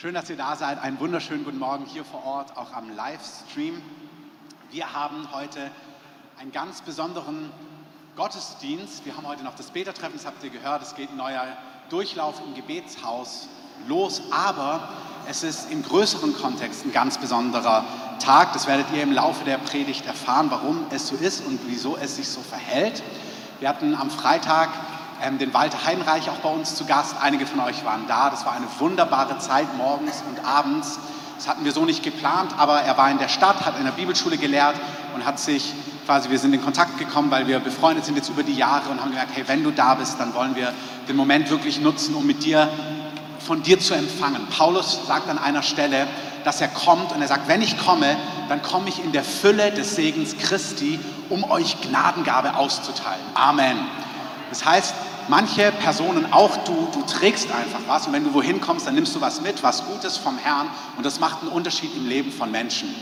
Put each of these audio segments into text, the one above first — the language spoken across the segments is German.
Schön, dass ihr da seid. Einen wunderschönen guten Morgen hier vor Ort, auch am Livestream. Wir haben heute einen ganz besonderen Gottesdienst. Wir haben heute noch das Betertreffen, das habt ihr gehört. Es geht ein neuer Durchlauf im Gebetshaus los, aber es ist im größeren Kontext ein ganz besonderer Tag. Das werdet ihr im Laufe der Predigt erfahren, warum es so ist und wieso es sich so verhält. Wir hatten am Freitag den Walter Heinreich auch bei uns zu Gast. Einige von euch waren da. Das war eine wunderbare Zeit morgens und abends. Das hatten wir so nicht geplant, aber er war in der Stadt, hat in der Bibelschule gelehrt und hat sich quasi, wir sind in Kontakt gekommen, weil wir befreundet sind jetzt über die Jahre und haben gesagt, hey, wenn du da bist, dann wollen wir den Moment wirklich nutzen, um mit dir, von dir zu empfangen. Paulus sagt an einer Stelle, dass er kommt und er sagt, wenn ich komme, dann komme ich in der Fülle des Segens Christi, um euch Gnadengabe auszuteilen. Amen. Das heißt, manche Personen, auch du, du trägst einfach was und wenn du wohin kommst, dann nimmst du was mit, was Gutes vom Herrn und das macht einen Unterschied im Leben von Menschen.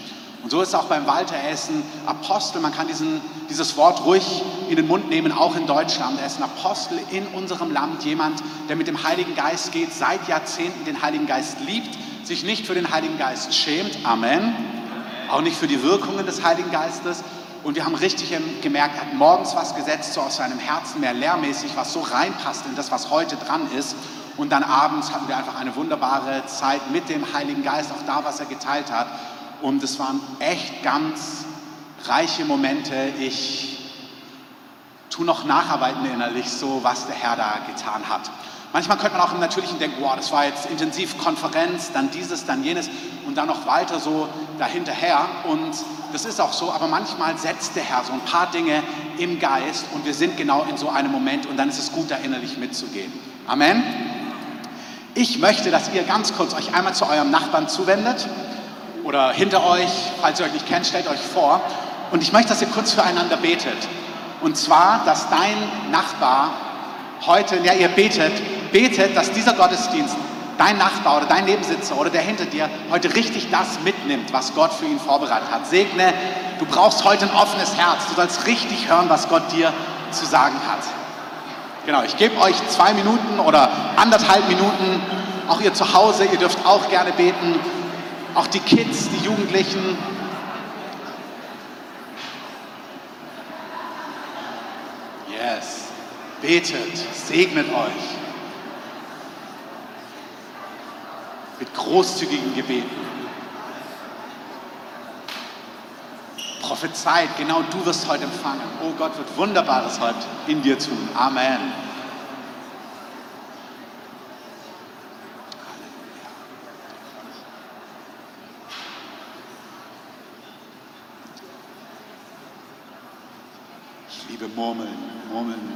Und so ist es auch beim Walter, er ist ein Apostel, man kann diesen, dieses Wort ruhig in den Mund nehmen, auch in Deutschland. Er ist ein Apostel in unserem Land, jemand, der mit dem Heiligen Geist geht, seit Jahrzehnten den Heiligen Geist liebt, sich nicht für den Heiligen Geist schämt, Amen, auch nicht für die Wirkungen des Heiligen Geistes, und wir haben richtig gemerkt, er hat morgens was gesetzt, so aus seinem Herzen, mehr lehrmäßig, was so reinpasst in das, was heute dran ist. Und dann abends hatten wir einfach eine wunderbare Zeit mit dem Heiligen Geist, auch da, was er geteilt hat. Und es waren echt ganz reiche Momente. Ich tue noch nacharbeiten innerlich, so was der Herr da getan hat. Manchmal könnte man auch im Natürlichen denken, wow, das war jetzt intensiv Konferenz, dann dieses, dann jenes und dann noch weiter so dahinterher. Und das ist auch so, aber manchmal setzt der Herr so ein paar Dinge im Geist und wir sind genau in so einem Moment und dann ist es gut, da innerlich mitzugehen. Amen. Ich möchte, dass ihr ganz kurz euch einmal zu eurem Nachbarn zuwendet oder hinter euch, falls ihr euch nicht kennt, stellt euch vor. Und ich möchte, dass ihr kurz füreinander betet. Und zwar, dass dein Nachbar heute, ja, ihr betet, betet, dass dieser Gottesdienst dein Nachbar oder dein Nebensitzer oder der hinter dir heute richtig das mitnimmt, was Gott für ihn vorbereitet hat. Segne, du brauchst heute ein offenes Herz. Du sollst richtig hören, was Gott dir zu sagen hat. Genau, ich gebe euch zwei Minuten oder anderthalb Minuten. Auch ihr zu Hause, ihr dürft auch gerne beten. Auch die Kids, die Jugendlichen. Yes. Betet, segnet euch. Mit großzügigen Gebeten. Prophezeit, genau du wirst heute empfangen. Oh Gott wird Wunderbares heute in dir tun. Amen. Ich liebe Murmeln, Murmeln,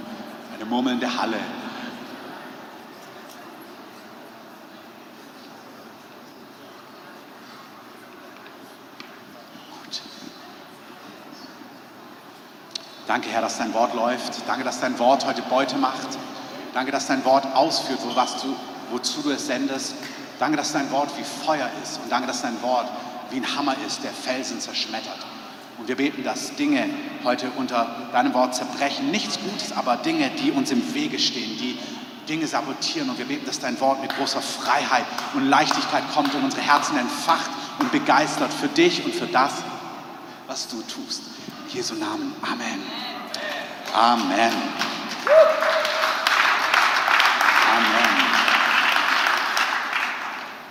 eine murmelnde Halle. Danke, Herr, dass dein Wort läuft. Danke, dass dein Wort heute Beute macht. Danke, dass dein Wort ausführt, du, wozu du es sendest. Danke, dass dein Wort wie Feuer ist. Und danke, dass dein Wort wie ein Hammer ist, der Felsen zerschmettert. Und wir beten, dass Dinge heute unter deinem Wort zerbrechen. Nichts Gutes, aber Dinge, die uns im Wege stehen, die Dinge sabotieren. Und wir beten, dass dein Wort mit großer Freiheit und Leichtigkeit kommt und unsere Herzen entfacht und begeistert für dich und für das, was du tust. In Jesu Namen. Amen. Amen. Amen.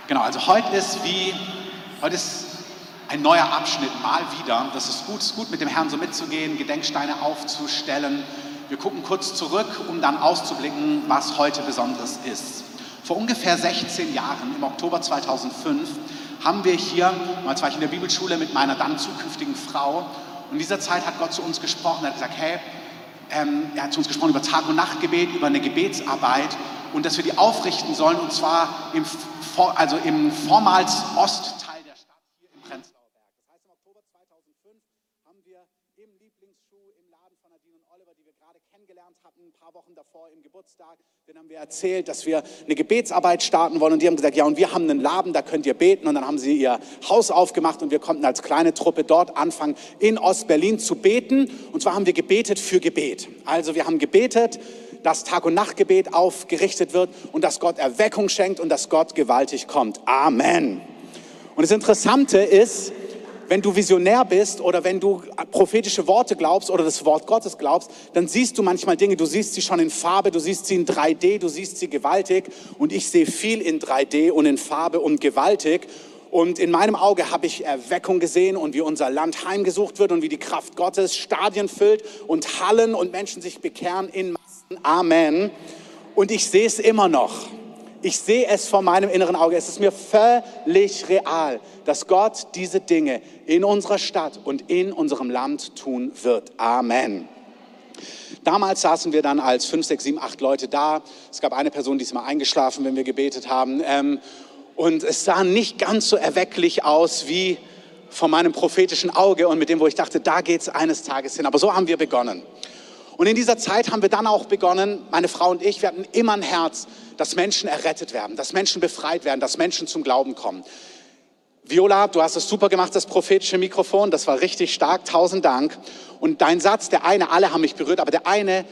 Genau, also heute ist wie, heute ist ein neuer Abschnitt mal wieder. Das ist gut, ist gut mit dem Herrn so mitzugehen, Gedenksteine aufzustellen. Wir gucken kurz zurück, um dann auszublicken, was heute Besonderes ist. Vor ungefähr 16 Jahren, im Oktober 2005, haben wir hier, mal war ich in der Bibelschule mit meiner dann zukünftigen Frau, und in dieser Zeit hat Gott zu uns gesprochen, er hat gesagt, hey, ähm, er hat zu uns gesprochen über Tag- und Nachtgebet, über eine Gebetsarbeit und dass wir die aufrichten sollen und zwar im, also im vormals Ostteil der Stadt hier im Prenzlauer Berg. Das heißt, im Oktober 2005 haben wir im Lieblingsschuh im Laden von Nadine und Oliver, die wir gerade kennengelernt hatten, ein paar Wochen davor im Geburtstag, denen haben wir erzählt, dass wir eine Gebetsarbeit starten wollen und die haben gesagt, ja und wir haben einen Laden, da könnt ihr beten und dann haben sie ihr Haus aufgemacht und wir konnten als kleine Truppe dort anfangen, in Ostberlin zu beten und zwar haben wir gebetet für Gebet. Also wir haben gebetet, dass Tag- und Nachtgebet aufgerichtet wird und dass Gott Erweckung schenkt und dass Gott gewaltig kommt. Amen. Und das Interessante ist, wenn du visionär bist oder wenn du prophetische Worte glaubst oder das Wort Gottes glaubst, dann siehst du manchmal Dinge, du siehst sie schon in Farbe, du siehst sie in 3D, du siehst sie gewaltig und ich sehe viel in 3D und in Farbe und gewaltig. Und in meinem Auge habe ich Erweckung gesehen und wie unser Land heimgesucht wird und wie die Kraft Gottes Stadien füllt und Hallen und Menschen sich bekehren in Massen. Amen. Und ich sehe es immer noch. Ich sehe es vor meinem inneren Auge. Es ist mir völlig real, dass Gott diese Dinge in unserer Stadt und in unserem Land tun wird. Amen. Damals saßen wir dann als fünf, sechs, sieben, acht Leute da. Es gab eine Person, die ist mal eingeschlafen, wenn wir gebetet haben. Ähm, und es sah nicht ganz so erwecklich aus wie vor meinem prophetischen Auge und mit dem, wo ich dachte, da geht es eines Tages hin. Aber so haben wir begonnen. Und in dieser Zeit haben wir dann auch begonnen, meine Frau und ich, wir hatten immer ein Herz, dass Menschen errettet werden, dass Menschen befreit werden, dass Menschen zum Glauben kommen. Viola, du hast es super gemacht, das prophetische Mikrofon, das war richtig stark, tausend Dank. Und dein Satz, der eine, alle haben mich berührt, aber der eine,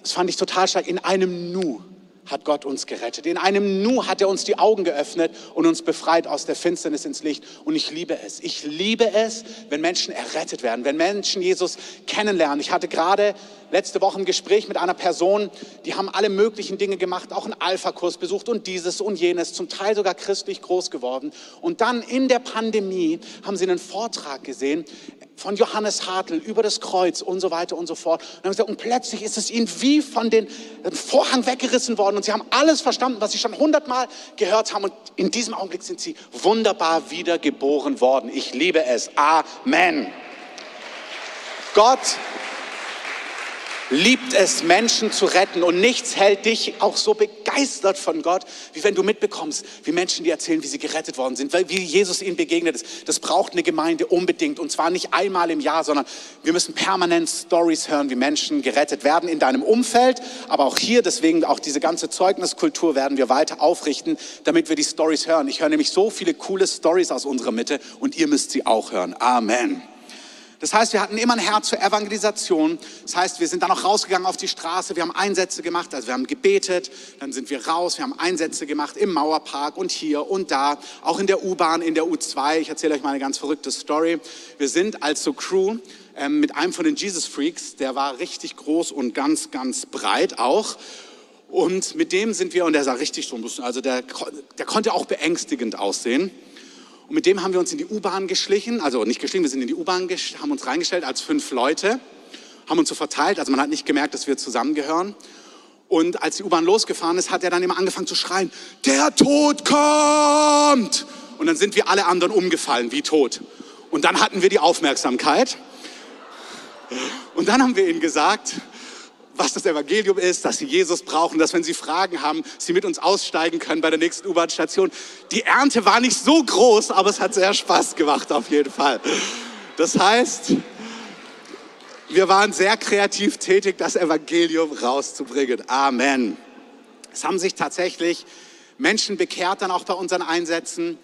das fand ich total stark, in einem Nu hat Gott uns gerettet. In einem Nu hat er uns die Augen geöffnet und uns befreit aus der Finsternis ins Licht. Und ich liebe es. Ich liebe es, wenn Menschen errettet werden, wenn Menschen Jesus kennenlernen. Ich hatte gerade letzte Woche ein Gespräch mit einer Person, die haben alle möglichen Dinge gemacht, auch einen Alpha-Kurs besucht und dieses und jenes, zum Teil sogar christlich groß geworden. Und dann in der Pandemie haben sie einen Vortrag gesehen von Johannes Hartl über das Kreuz und so weiter und so fort. Und, gesagt, und plötzlich ist es ihnen wie von den Vorhang weggerissen worden und sie haben alles verstanden, was sie schon hundertmal gehört haben. Und in diesem Augenblick sind sie wunderbar wiedergeboren worden. Ich liebe es. Amen. Gott liebt es, Menschen zu retten. Und nichts hält dich auch so begeistert von Gott, wie wenn du mitbekommst, wie Menschen dir erzählen, wie sie gerettet worden sind, wie Jesus ihnen begegnet ist. Das braucht eine Gemeinde unbedingt. Und zwar nicht einmal im Jahr, sondern wir müssen permanent Stories hören, wie Menschen gerettet werden in deinem Umfeld. Aber auch hier, deswegen auch diese ganze Zeugniskultur werden wir weiter aufrichten, damit wir die Stories hören. Ich höre nämlich so viele coole Stories aus unserer Mitte und ihr müsst sie auch hören. Amen. Das heißt, wir hatten immer ein Herz für Evangelisation. Das heißt, wir sind dann auch rausgegangen auf die Straße, wir haben Einsätze gemacht, also wir haben gebetet, dann sind wir raus, wir haben Einsätze gemacht im Mauerpark und hier und da, auch in der U-Bahn, in der U2. Ich erzähle euch mal eine ganz verrückte Story. Wir sind als so Crew ähm, mit einem von den Jesus Freaks, der war richtig groß und ganz, ganz breit auch. Und mit dem sind wir, und der sah richtig so ein bisschen, also der, der konnte auch beängstigend aussehen. Und mit dem haben wir uns in die U-Bahn geschlichen, also nicht geschlichen, wir sind in die U-Bahn, haben uns reingestellt als fünf Leute, haben uns so verteilt, also man hat nicht gemerkt, dass wir zusammengehören. Und als die U-Bahn losgefahren ist, hat er dann immer angefangen zu schreien, der Tod kommt! Und dann sind wir alle anderen umgefallen, wie tot. Und dann hatten wir die Aufmerksamkeit. Und dann haben wir ihnen gesagt, was das Evangelium ist, dass sie Jesus brauchen, dass wenn sie Fragen haben, sie mit uns aussteigen können bei der nächsten U-Bahn-Station. Die Ernte war nicht so groß, aber es hat sehr Spaß gemacht auf jeden Fall. Das heißt, wir waren sehr kreativ tätig, das Evangelium rauszubringen. Amen. Es haben sich tatsächlich Menschen bekehrt dann auch bei unseren Einsätzen.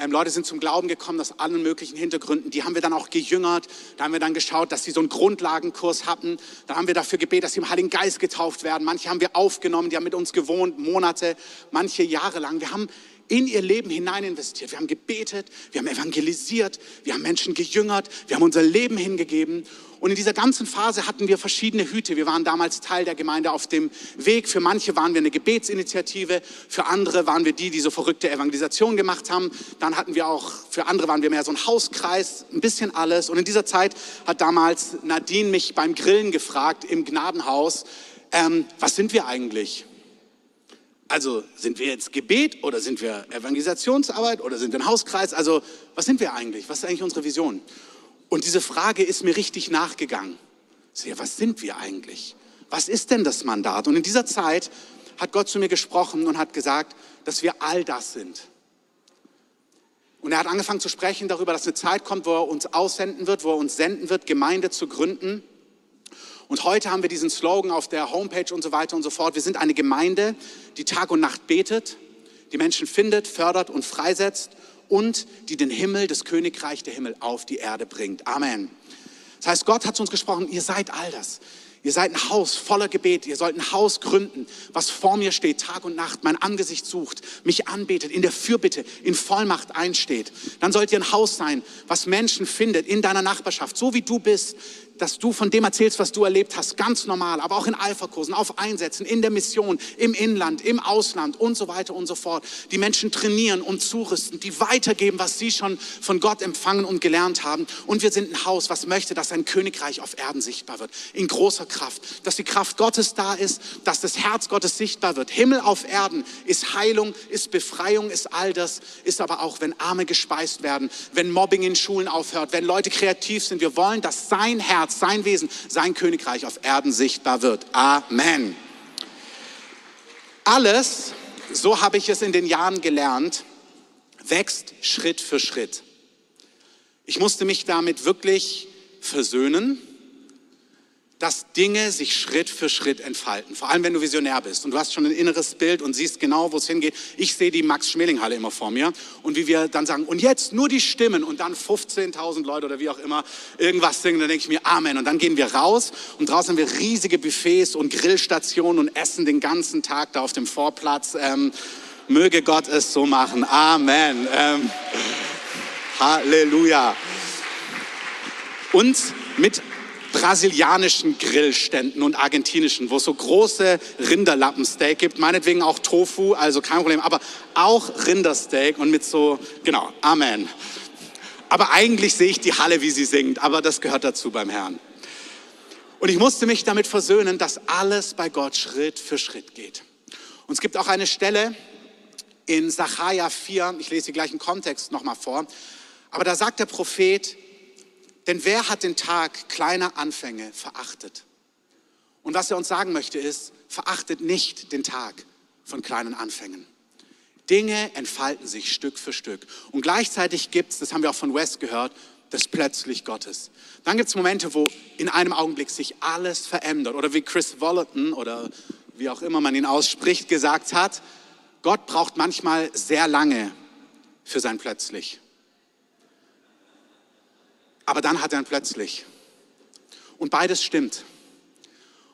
Ähm, Leute sind zum Glauben gekommen aus allen möglichen Hintergründen. Die haben wir dann auch gejüngert. Da haben wir dann geschaut, dass sie so einen Grundlagenkurs hatten. Da haben wir dafür gebetet, dass sie im Heiligen Geist getauft werden. Manche haben wir aufgenommen, die haben mit uns gewohnt, Monate, manche Jahre lang. Wir haben in ihr Leben hinein investiert. Wir haben gebetet, wir haben evangelisiert, wir haben Menschen gejüngert, wir haben unser Leben hingegeben. Und in dieser ganzen Phase hatten wir verschiedene Hüte. Wir waren damals Teil der Gemeinde auf dem Weg. Für manche waren wir eine Gebetsinitiative, für andere waren wir die, die so verrückte Evangelisation gemacht haben. Dann hatten wir auch, für andere waren wir mehr so ein Hauskreis, ein bisschen alles. Und in dieser Zeit hat damals Nadine mich beim Grillen gefragt im Gnadenhaus, ähm, was sind wir eigentlich? Also sind wir jetzt Gebet oder sind wir Evangelisationsarbeit oder sind wir ein Hauskreis? Also was sind wir eigentlich? Was ist eigentlich unsere Vision? Und diese Frage ist mir richtig nachgegangen. Ja, was sind wir eigentlich? Was ist denn das Mandat? Und in dieser Zeit hat Gott zu mir gesprochen und hat gesagt, dass wir all das sind. Und er hat angefangen zu sprechen darüber, dass eine Zeit kommt, wo er uns aussenden wird, wo er uns senden wird, Gemeinde zu gründen. Und heute haben wir diesen Slogan auf der Homepage und so weiter und so fort. Wir sind eine Gemeinde, die Tag und Nacht betet, die Menschen findet, fördert und freisetzt und die den Himmel, das Königreich der Himmel auf die Erde bringt. Amen. Das heißt, Gott hat zu uns gesprochen, ihr seid all das. Ihr seid ein Haus voller Gebet. Ihr sollt ein Haus gründen, was vor mir steht, Tag und Nacht, mein Angesicht sucht, mich anbetet, in der Fürbitte, in Vollmacht einsteht. Dann sollt ihr ein Haus sein, was Menschen findet in deiner Nachbarschaft, so wie du bist, dass du von dem erzählst, was du erlebt hast, ganz normal, aber auch in Alpha-Kursen, auf Einsätzen, in der Mission, im Inland, im Ausland und so weiter und so fort. Die Menschen trainieren und zurüsten, die weitergeben, was sie schon von Gott empfangen und gelernt haben. Und wir sind ein Haus, was möchte, dass ein Königreich auf Erden sichtbar wird, in großer Kraft, dass die Kraft Gottes da ist, dass das Herz Gottes sichtbar wird. Himmel auf Erden ist Heilung, ist Befreiung, ist all das, ist aber auch, wenn Arme gespeist werden, wenn Mobbing in Schulen aufhört, wenn Leute kreativ sind. Wir wollen, dass sein Herz Herz, sein Wesen, sein Königreich auf Erden sichtbar wird. Amen. Alles, so habe ich es in den Jahren gelernt, wächst Schritt für Schritt. Ich musste mich damit wirklich versöhnen dass Dinge sich Schritt für Schritt entfalten. Vor allem, wenn du Visionär bist und du hast schon ein inneres Bild und siehst genau, wo es hingeht. Ich sehe die Max-Schmeling-Halle immer vor mir und wie wir dann sagen, und jetzt nur die Stimmen und dann 15.000 Leute oder wie auch immer irgendwas singen, dann denke ich mir Amen. Und dann gehen wir raus und draußen haben wir riesige Buffets und Grillstationen und essen den ganzen Tag da auf dem Vorplatz. Ähm, möge Gott es so machen. Amen. Ähm, Halleluja. Und mit brasilianischen Grillständen und argentinischen, wo es so große Rinderlappensteak gibt, meinetwegen auch Tofu, also kein Problem, aber auch Rindersteak und mit so, genau, Amen. Aber eigentlich sehe ich die Halle, wie sie singt, aber das gehört dazu beim Herrn. Und ich musste mich damit versöhnen, dass alles bei Gott Schritt für Schritt geht. Und es gibt auch eine Stelle in Sacharja 4, ich lese die gleichen Kontext nochmal vor, aber da sagt der Prophet, denn wer hat den Tag kleiner Anfänge verachtet? Und was er uns sagen möchte ist, verachtet nicht den Tag von kleinen Anfängen. Dinge entfalten sich Stück für Stück. Und gleichzeitig gibt es, das haben wir auch von Wes gehört, das plötzlich Gottes. Dann gibt es Momente, wo in einem Augenblick sich alles verändert. Oder wie Chris Wollerton oder wie auch immer man ihn ausspricht, gesagt hat, Gott braucht manchmal sehr lange für sein plötzlich. Aber dann hat er ihn plötzlich. Und beides stimmt.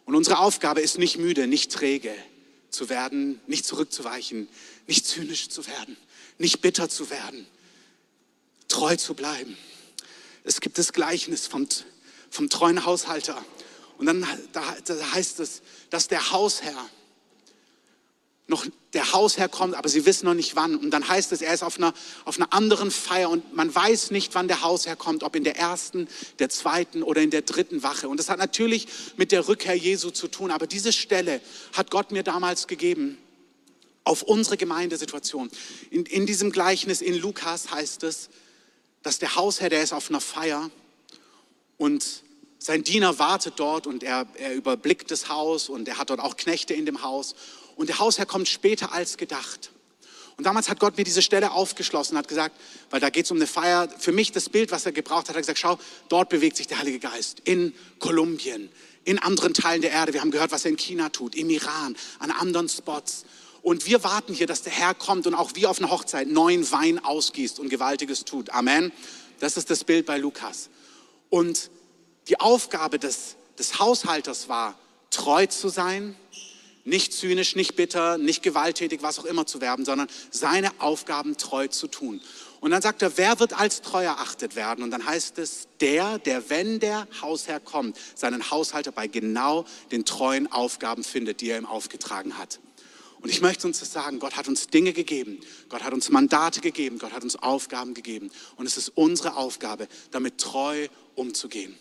Und unsere Aufgabe ist nicht müde, nicht träge zu werden, nicht zurückzuweichen, nicht zynisch zu werden, nicht bitter zu werden, treu zu bleiben. Es gibt das Gleichnis vom, vom treuen Haushalter. Und dann da, da heißt es, dass der Hausherr noch der Hausherr kommt, aber sie wissen noch nicht wann. Und dann heißt es, er ist auf einer, auf einer anderen Feier und man weiß nicht, wann der Hausherr kommt, ob in der ersten, der zweiten oder in der dritten Wache. Und das hat natürlich mit der Rückkehr Jesu zu tun, aber diese Stelle hat Gott mir damals gegeben auf unsere Gemeindesituation. In, in diesem Gleichnis in Lukas heißt es, dass der Hausherr, der ist auf einer Feier und sein Diener wartet dort und er, er überblickt das Haus und er hat dort auch Knechte in dem Haus und der Hausherr kommt später als gedacht. Und damals hat Gott mir diese Stelle aufgeschlossen, hat gesagt, weil da geht es um eine Feier, für mich das Bild, was er gebraucht hat, hat er gesagt, schau, dort bewegt sich der Heilige Geist in Kolumbien, in anderen Teilen der Erde. Wir haben gehört, was er in China tut, im Iran, an anderen Spots. Und wir warten hier, dass der Herr kommt und auch wie auf einer Hochzeit neuen Wein ausgießt und Gewaltiges tut. Amen. Das ist das Bild bei Lukas. Und die Aufgabe des, des Haushalters war, treu zu sein, nicht zynisch, nicht bitter, nicht gewalttätig, was auch immer zu werben, sondern seine Aufgaben treu zu tun. Und dann sagt er, wer wird als treu erachtet werden? Und dann heißt es, der, der, wenn der Hausherr kommt, seinen Haushalter bei genau den treuen Aufgaben findet, die er ihm aufgetragen hat. Und ich möchte uns das sagen, Gott hat uns Dinge gegeben, Gott hat uns Mandate gegeben, Gott hat uns Aufgaben gegeben. Und es ist unsere Aufgabe, damit treu umzugehen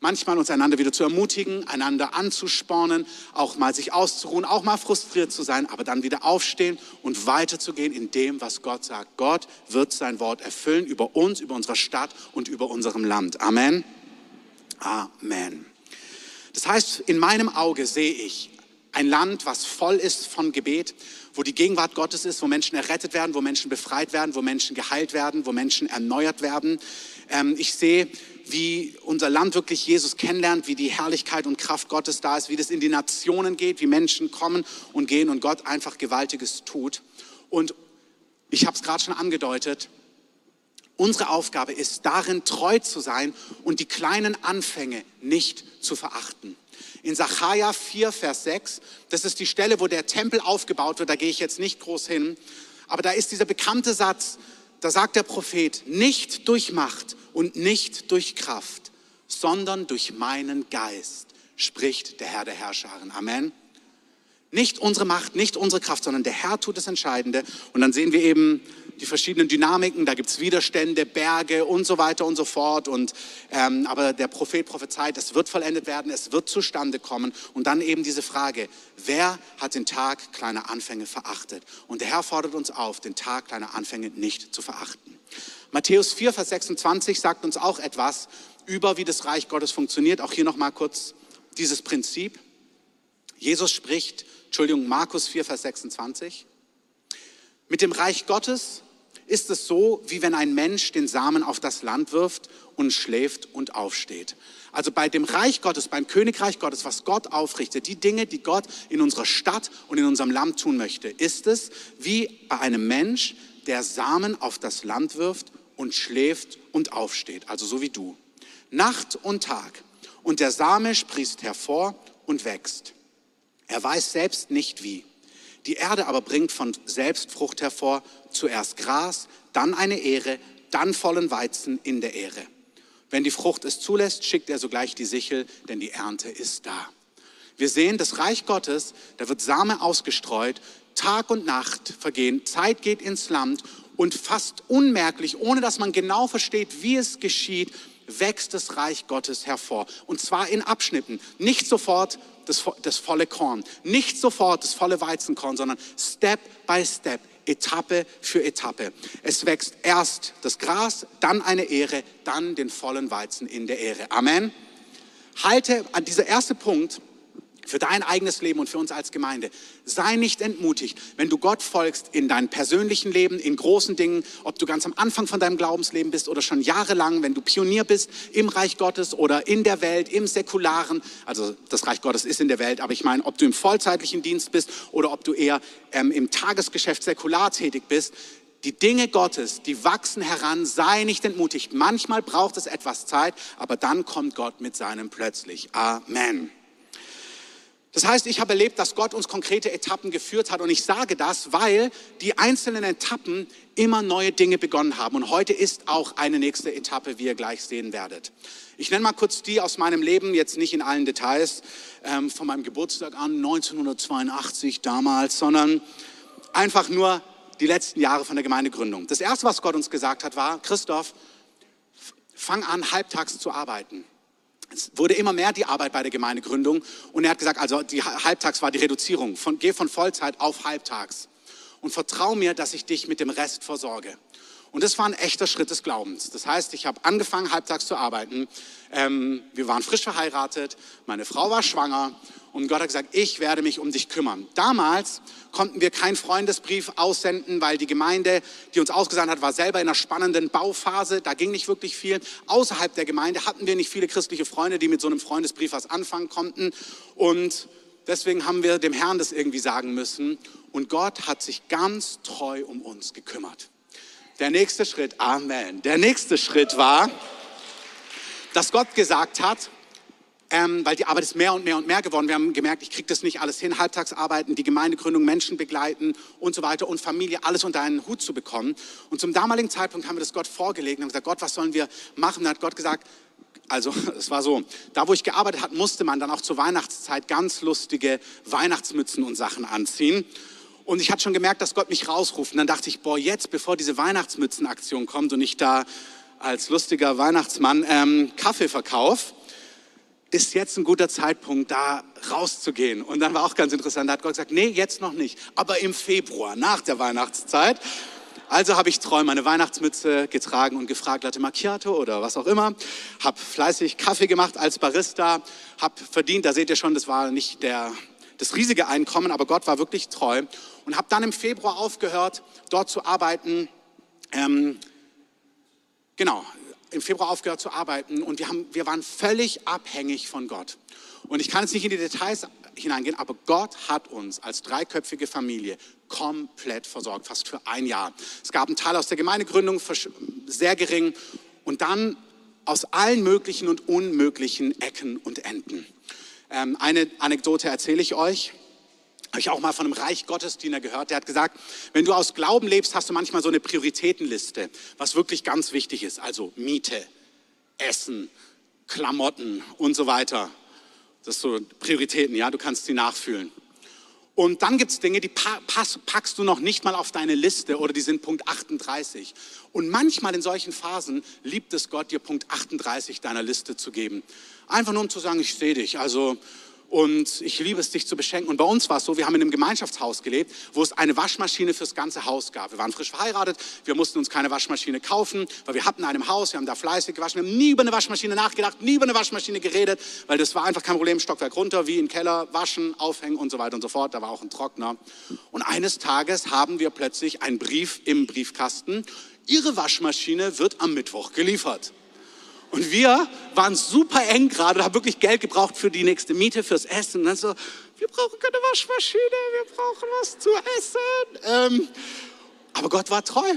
manchmal uns einander wieder zu ermutigen, einander anzuspornen, auch mal sich auszuruhen, auch mal frustriert zu sein, aber dann wieder aufstehen und weiterzugehen in dem, was Gott sagt. Gott wird sein Wort erfüllen über uns, über unsere Stadt und über unserem Land. Amen. Amen. Das heißt, in meinem Auge sehe ich ein Land, was voll ist von Gebet, wo die Gegenwart Gottes ist, wo Menschen errettet werden, wo Menschen befreit werden, wo Menschen geheilt werden, wo Menschen erneuert werden. Ähm, ich sehe wie unser Land wirklich Jesus kennenlernt, wie die Herrlichkeit und Kraft Gottes da ist, wie das in die Nationen geht, wie Menschen kommen und gehen und Gott einfach Gewaltiges tut. Und ich habe es gerade schon angedeutet, unsere Aufgabe ist darin, treu zu sein und die kleinen Anfänge nicht zu verachten. In Sacharja 4, Vers 6, das ist die Stelle, wo der Tempel aufgebaut wird, da gehe ich jetzt nicht groß hin, aber da ist dieser bekannte Satz, da sagt der Prophet, nicht durch Macht und nicht durch Kraft, sondern durch meinen Geist, spricht der Herr der Herrscharen. Amen. Nicht unsere Macht, nicht unsere Kraft, sondern der Herr tut das Entscheidende. Und dann sehen wir eben die verschiedenen Dynamiken, da gibt es Widerstände, Berge und so weiter und so fort. Und, ähm, aber der Prophet prophezeit, es wird vollendet werden, es wird zustande kommen. Und dann eben diese Frage, wer hat den Tag kleiner Anfänge verachtet? Und der Herr fordert uns auf, den Tag kleiner Anfänge nicht zu verachten. Matthäus 4, Vers 26 sagt uns auch etwas über, wie das Reich Gottes funktioniert. Auch hier nochmal kurz dieses Prinzip. Jesus spricht, Entschuldigung, Markus 4, Vers 26. Mit dem Reich Gottes ist es so, wie wenn ein Mensch den Samen auf das Land wirft und schläft und aufsteht. Also bei dem Reich Gottes, beim Königreich Gottes, was Gott aufrichtet, die Dinge, die Gott in unserer Stadt und in unserem Land tun möchte, ist es wie bei einem Mensch, der Samen auf das Land wirft und schläft und aufsteht, also so wie du. Nacht und Tag. Und der Same sprießt hervor und wächst. Er weiß selbst nicht wie. Die Erde aber bringt von selbst Frucht hervor, zuerst Gras, dann eine Ehre, dann vollen Weizen in der Ehre. Wenn die Frucht es zulässt, schickt er sogleich die Sichel, denn die Ernte ist da. Wir sehen, das Reich Gottes, da wird Same ausgestreut, Tag und Nacht vergehen, Zeit geht ins Land und fast unmerklich, ohne dass man genau versteht, wie es geschieht, wächst das Reich Gottes hervor. Und zwar in Abschnitten. Nicht sofort das, das volle Korn, nicht sofort das volle Weizenkorn, sondern Step by Step. Etappe für Etappe. Es wächst erst das Gras, dann eine Ehre, dann den vollen Weizen in der Ehre. Amen. Halte an dieser erste Punkt für dein eigenes Leben und für uns als Gemeinde. Sei nicht entmutigt, wenn du Gott folgst in deinem persönlichen Leben, in großen Dingen, ob du ganz am Anfang von deinem Glaubensleben bist oder schon jahrelang, wenn du Pionier bist im Reich Gottes oder in der Welt, im Säkularen. Also das Reich Gottes ist in der Welt, aber ich meine, ob du im vollzeitlichen Dienst bist oder ob du eher ähm, im Tagesgeschäft säkular tätig bist. Die Dinge Gottes, die wachsen heran, sei nicht entmutigt. Manchmal braucht es etwas Zeit, aber dann kommt Gott mit seinem plötzlich. Amen. Das heißt, ich habe erlebt, dass Gott uns konkrete Etappen geführt hat und ich sage das, weil die einzelnen Etappen immer neue Dinge begonnen haben und heute ist auch eine nächste Etappe, wie ihr gleich sehen werdet. Ich nenne mal kurz die aus meinem Leben, jetzt nicht in allen Details, ähm, von meinem Geburtstag an, 1982 damals, sondern einfach nur die letzten Jahre von der Gemeindegründung. Das Erste, was Gott uns gesagt hat, war, Christoph, fang an, halbtags zu arbeiten. Es wurde immer mehr die Arbeit bei der Gemeindegründung und er hat gesagt, also die halbtags war die Reduzierung, von, geh von Vollzeit auf halbtags und vertrau mir, dass ich dich mit dem Rest versorge. Und das war ein echter Schritt des Glaubens. Das heißt, ich habe angefangen, halbtags zu arbeiten. Ähm, wir waren frisch verheiratet, meine Frau war schwanger und Gott hat gesagt, ich werde mich um dich kümmern. Damals konnten wir keinen Freundesbrief aussenden, weil die Gemeinde, die uns ausgesandt hat, war selber in einer spannenden Bauphase. Da ging nicht wirklich viel. Außerhalb der Gemeinde hatten wir nicht viele christliche Freunde, die mit so einem Freundesbrief was anfangen konnten. Und deswegen haben wir dem Herrn das irgendwie sagen müssen. Und Gott hat sich ganz treu um uns gekümmert. Der nächste Schritt, Amen. Der nächste Schritt war, dass Gott gesagt hat, ähm, weil die Arbeit ist mehr und mehr und mehr geworden. Wir haben gemerkt, ich kriege das nicht alles hin, Halbtagsarbeiten, die Gemeindegründung, Menschen begleiten und so weiter und Familie, alles unter einen Hut zu bekommen. Und zum damaligen Zeitpunkt haben wir das Gott vorgelegt und haben gesagt, Gott, was sollen wir machen? Da hat Gott gesagt, also es war so, da wo ich gearbeitet habe, musste man dann auch zur Weihnachtszeit ganz lustige Weihnachtsmützen und Sachen anziehen. Und ich hatte schon gemerkt, dass Gott mich rausruft. Und dann dachte ich, boah, jetzt, bevor diese Weihnachtsmützenaktion kommt und ich da als lustiger Weihnachtsmann ähm, Kaffee verkaufe, ist jetzt ein guter Zeitpunkt, da rauszugehen. Und dann war auch ganz interessant, da hat Gott gesagt, nee, jetzt noch nicht, aber im Februar, nach der Weihnachtszeit. Also habe ich treu meine Weihnachtsmütze getragen und gefragt, Latte Macchiato oder was auch immer. Habe fleißig Kaffee gemacht als Barista, habe verdient, da seht ihr schon, das war nicht der, das riesige Einkommen, aber Gott war wirklich treu. Und habe dann im Februar aufgehört, dort zu arbeiten. Ähm, genau, im Februar aufgehört zu arbeiten und wir, haben, wir waren völlig abhängig von Gott. Und ich kann jetzt nicht in die Details hineingehen, aber Gott hat uns als dreiköpfige Familie komplett versorgt, fast für ein Jahr. Es gab einen Teil aus der Gemeindegründung, sehr gering, und dann aus allen möglichen und unmöglichen Ecken und Enden. Ähm, eine Anekdote erzähle ich euch. Habe ich auch mal von einem Reich Gottesdiener gehört, der hat gesagt, wenn du aus Glauben lebst, hast du manchmal so eine Prioritätenliste, was wirklich ganz wichtig ist. Also Miete, Essen, Klamotten und so weiter. Das sind so Prioritäten, ja, du kannst sie nachfühlen. Und dann gibt es Dinge, die packst du noch nicht mal auf deine Liste oder die sind Punkt 38. Und manchmal in solchen Phasen liebt es Gott, dir Punkt 38 deiner Liste zu geben. Einfach nur um zu sagen, ich sehe dich. Also und ich liebe es, dich zu beschenken. Und bei uns war es so, wir haben in einem Gemeinschaftshaus gelebt, wo es eine Waschmaschine fürs ganze Haus gab. Wir waren frisch verheiratet, wir mussten uns keine Waschmaschine kaufen, weil wir hatten einem Haus, wir haben da fleißig gewaschen, wir haben nie über eine Waschmaschine nachgedacht, nie über eine Waschmaschine geredet, weil das war einfach kein Problem, Stockwerk runter, wie im Keller, waschen, aufhängen und so weiter und so fort. Da war auch ein Trockner. Und eines Tages haben wir plötzlich einen Brief im Briefkasten, Ihre Waschmaschine wird am Mittwoch geliefert. Und wir waren super eng gerade, haben wirklich Geld gebraucht für die nächste Miete, fürs Essen. Und dann so, wir brauchen keine Waschmaschine, wir brauchen was zu essen. Ähm, aber Gott war treu.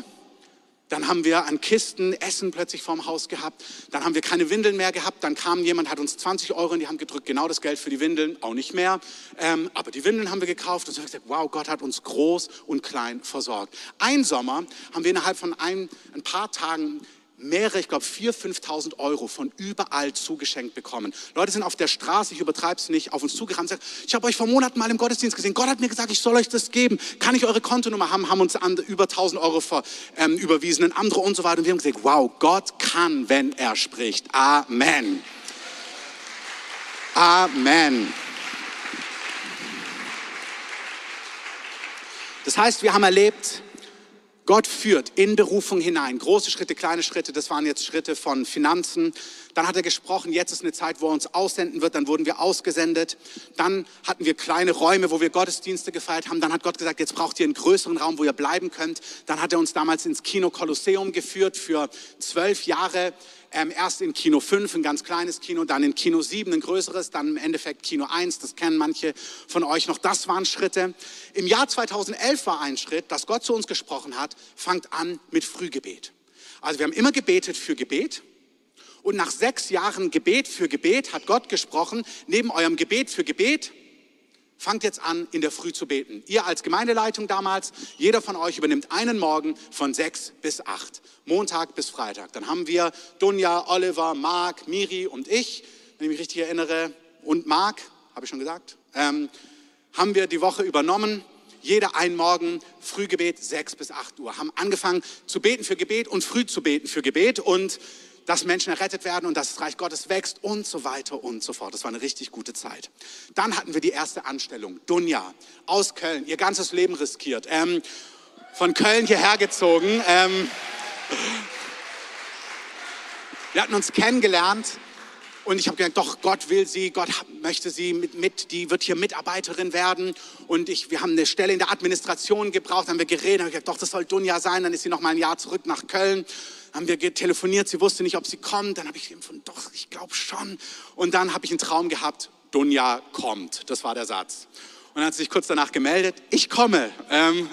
Dann haben wir an Kisten Essen plötzlich vorm Haus gehabt. Dann haben wir keine Windeln mehr gehabt. Dann kam jemand, hat uns 20 Euro in die Hand gedrückt, genau das Geld für die Windeln, auch nicht mehr. Ähm, aber die Windeln haben wir gekauft und so haben gesagt, wow, Gott hat uns groß und klein versorgt. Ein Sommer haben wir innerhalb von ein, ein paar Tagen mehrere, ich glaube 4.000, 5.000 Euro von überall zugeschenkt bekommen. Leute sind auf der Straße, ich übertreibe es nicht, auf uns zugerannt und sagen, ich habe euch vor Monaten mal im Gottesdienst gesehen, Gott hat mir gesagt, ich soll euch das geben. Kann ich eure Kontonummer haben? Haben uns über 1.000 Euro ver, ähm, überwiesen, und andere und so weiter. Und wir haben gesagt, wow, Gott kann, wenn er spricht. Amen. Amen. Das heißt, wir haben erlebt, Gott führt in Berufung hinein. Große Schritte, kleine Schritte, das waren jetzt Schritte von Finanzen. Dann hat er gesprochen, jetzt ist eine Zeit, wo er uns aussenden wird. Dann wurden wir ausgesendet. Dann hatten wir kleine Räume, wo wir Gottesdienste gefeiert haben. Dann hat Gott gesagt, jetzt braucht ihr einen größeren Raum, wo ihr bleiben könnt. Dann hat er uns damals ins Kino Kolosseum geführt für zwölf Jahre ähm, erst in Kino 5, ein ganz kleines Kino, dann in Kino 7, ein größeres, dann im Endeffekt Kino 1, das kennen manche von euch noch, das waren Schritte. Im Jahr 2011 war ein Schritt, dass Gott zu uns gesprochen hat, fangt an mit Frühgebet. Also wir haben immer gebetet für Gebet. Und nach sechs Jahren Gebet für Gebet hat Gott gesprochen, neben eurem Gebet für Gebet fangt jetzt an, in der Früh zu beten. Ihr als Gemeindeleitung damals, jeder von euch übernimmt einen Morgen von sechs bis acht, Montag bis Freitag. Dann haben wir Dunja, Oliver, Marc, Miri und ich, wenn ich mich richtig erinnere, und Marc, habe ich schon gesagt, ähm, haben wir die Woche übernommen. Jeder einen Morgen Frühgebet, sechs bis acht Uhr. Haben angefangen zu beten für Gebet und früh zu beten für Gebet und dass Menschen errettet werden und dass das Reich Gottes wächst und so weiter und so fort. Das war eine richtig gute Zeit. Dann hatten wir die erste Anstellung, Dunja aus Köln, ihr ganzes Leben riskiert, ähm, von Köln hierher gezogen. Ähm, wir hatten uns kennengelernt und ich habe gedacht, doch, Gott will sie, Gott möchte sie mit, mit, die wird hier Mitarbeiterin werden. Und ich, wir haben eine Stelle in der Administration gebraucht, haben wir geredet, haben gesagt, doch, das soll Dunja sein. Dann ist sie noch mal ein Jahr zurück nach Köln haben wir telefoniert, sie wusste nicht, ob sie kommt. Dann habe ich empfunden, doch, ich glaube schon. Und dann habe ich einen Traum gehabt, Dunja kommt. Das war der Satz. Und dann hat sie sich kurz danach gemeldet, ich komme. Ähm,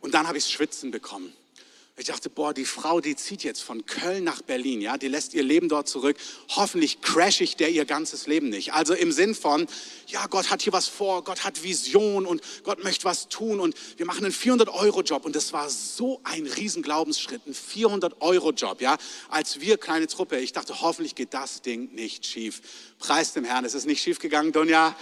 und dann habe ich Schwitzen bekommen. Ich dachte, boah, die Frau, die zieht jetzt von Köln nach Berlin, ja, die lässt ihr Leben dort zurück. Hoffentlich crash ich der ihr ganzes Leben nicht. Also im Sinn von, ja, Gott hat hier was vor, Gott hat Vision und Gott möchte was tun und wir machen einen 400-Euro-Job. Und das war so ein Riesenglaubensschritt, ein 400-Euro-Job, ja, als wir kleine Truppe. Ich dachte, hoffentlich geht das Ding nicht schief. Preis dem Herrn, es ist nicht schief gegangen, Donja.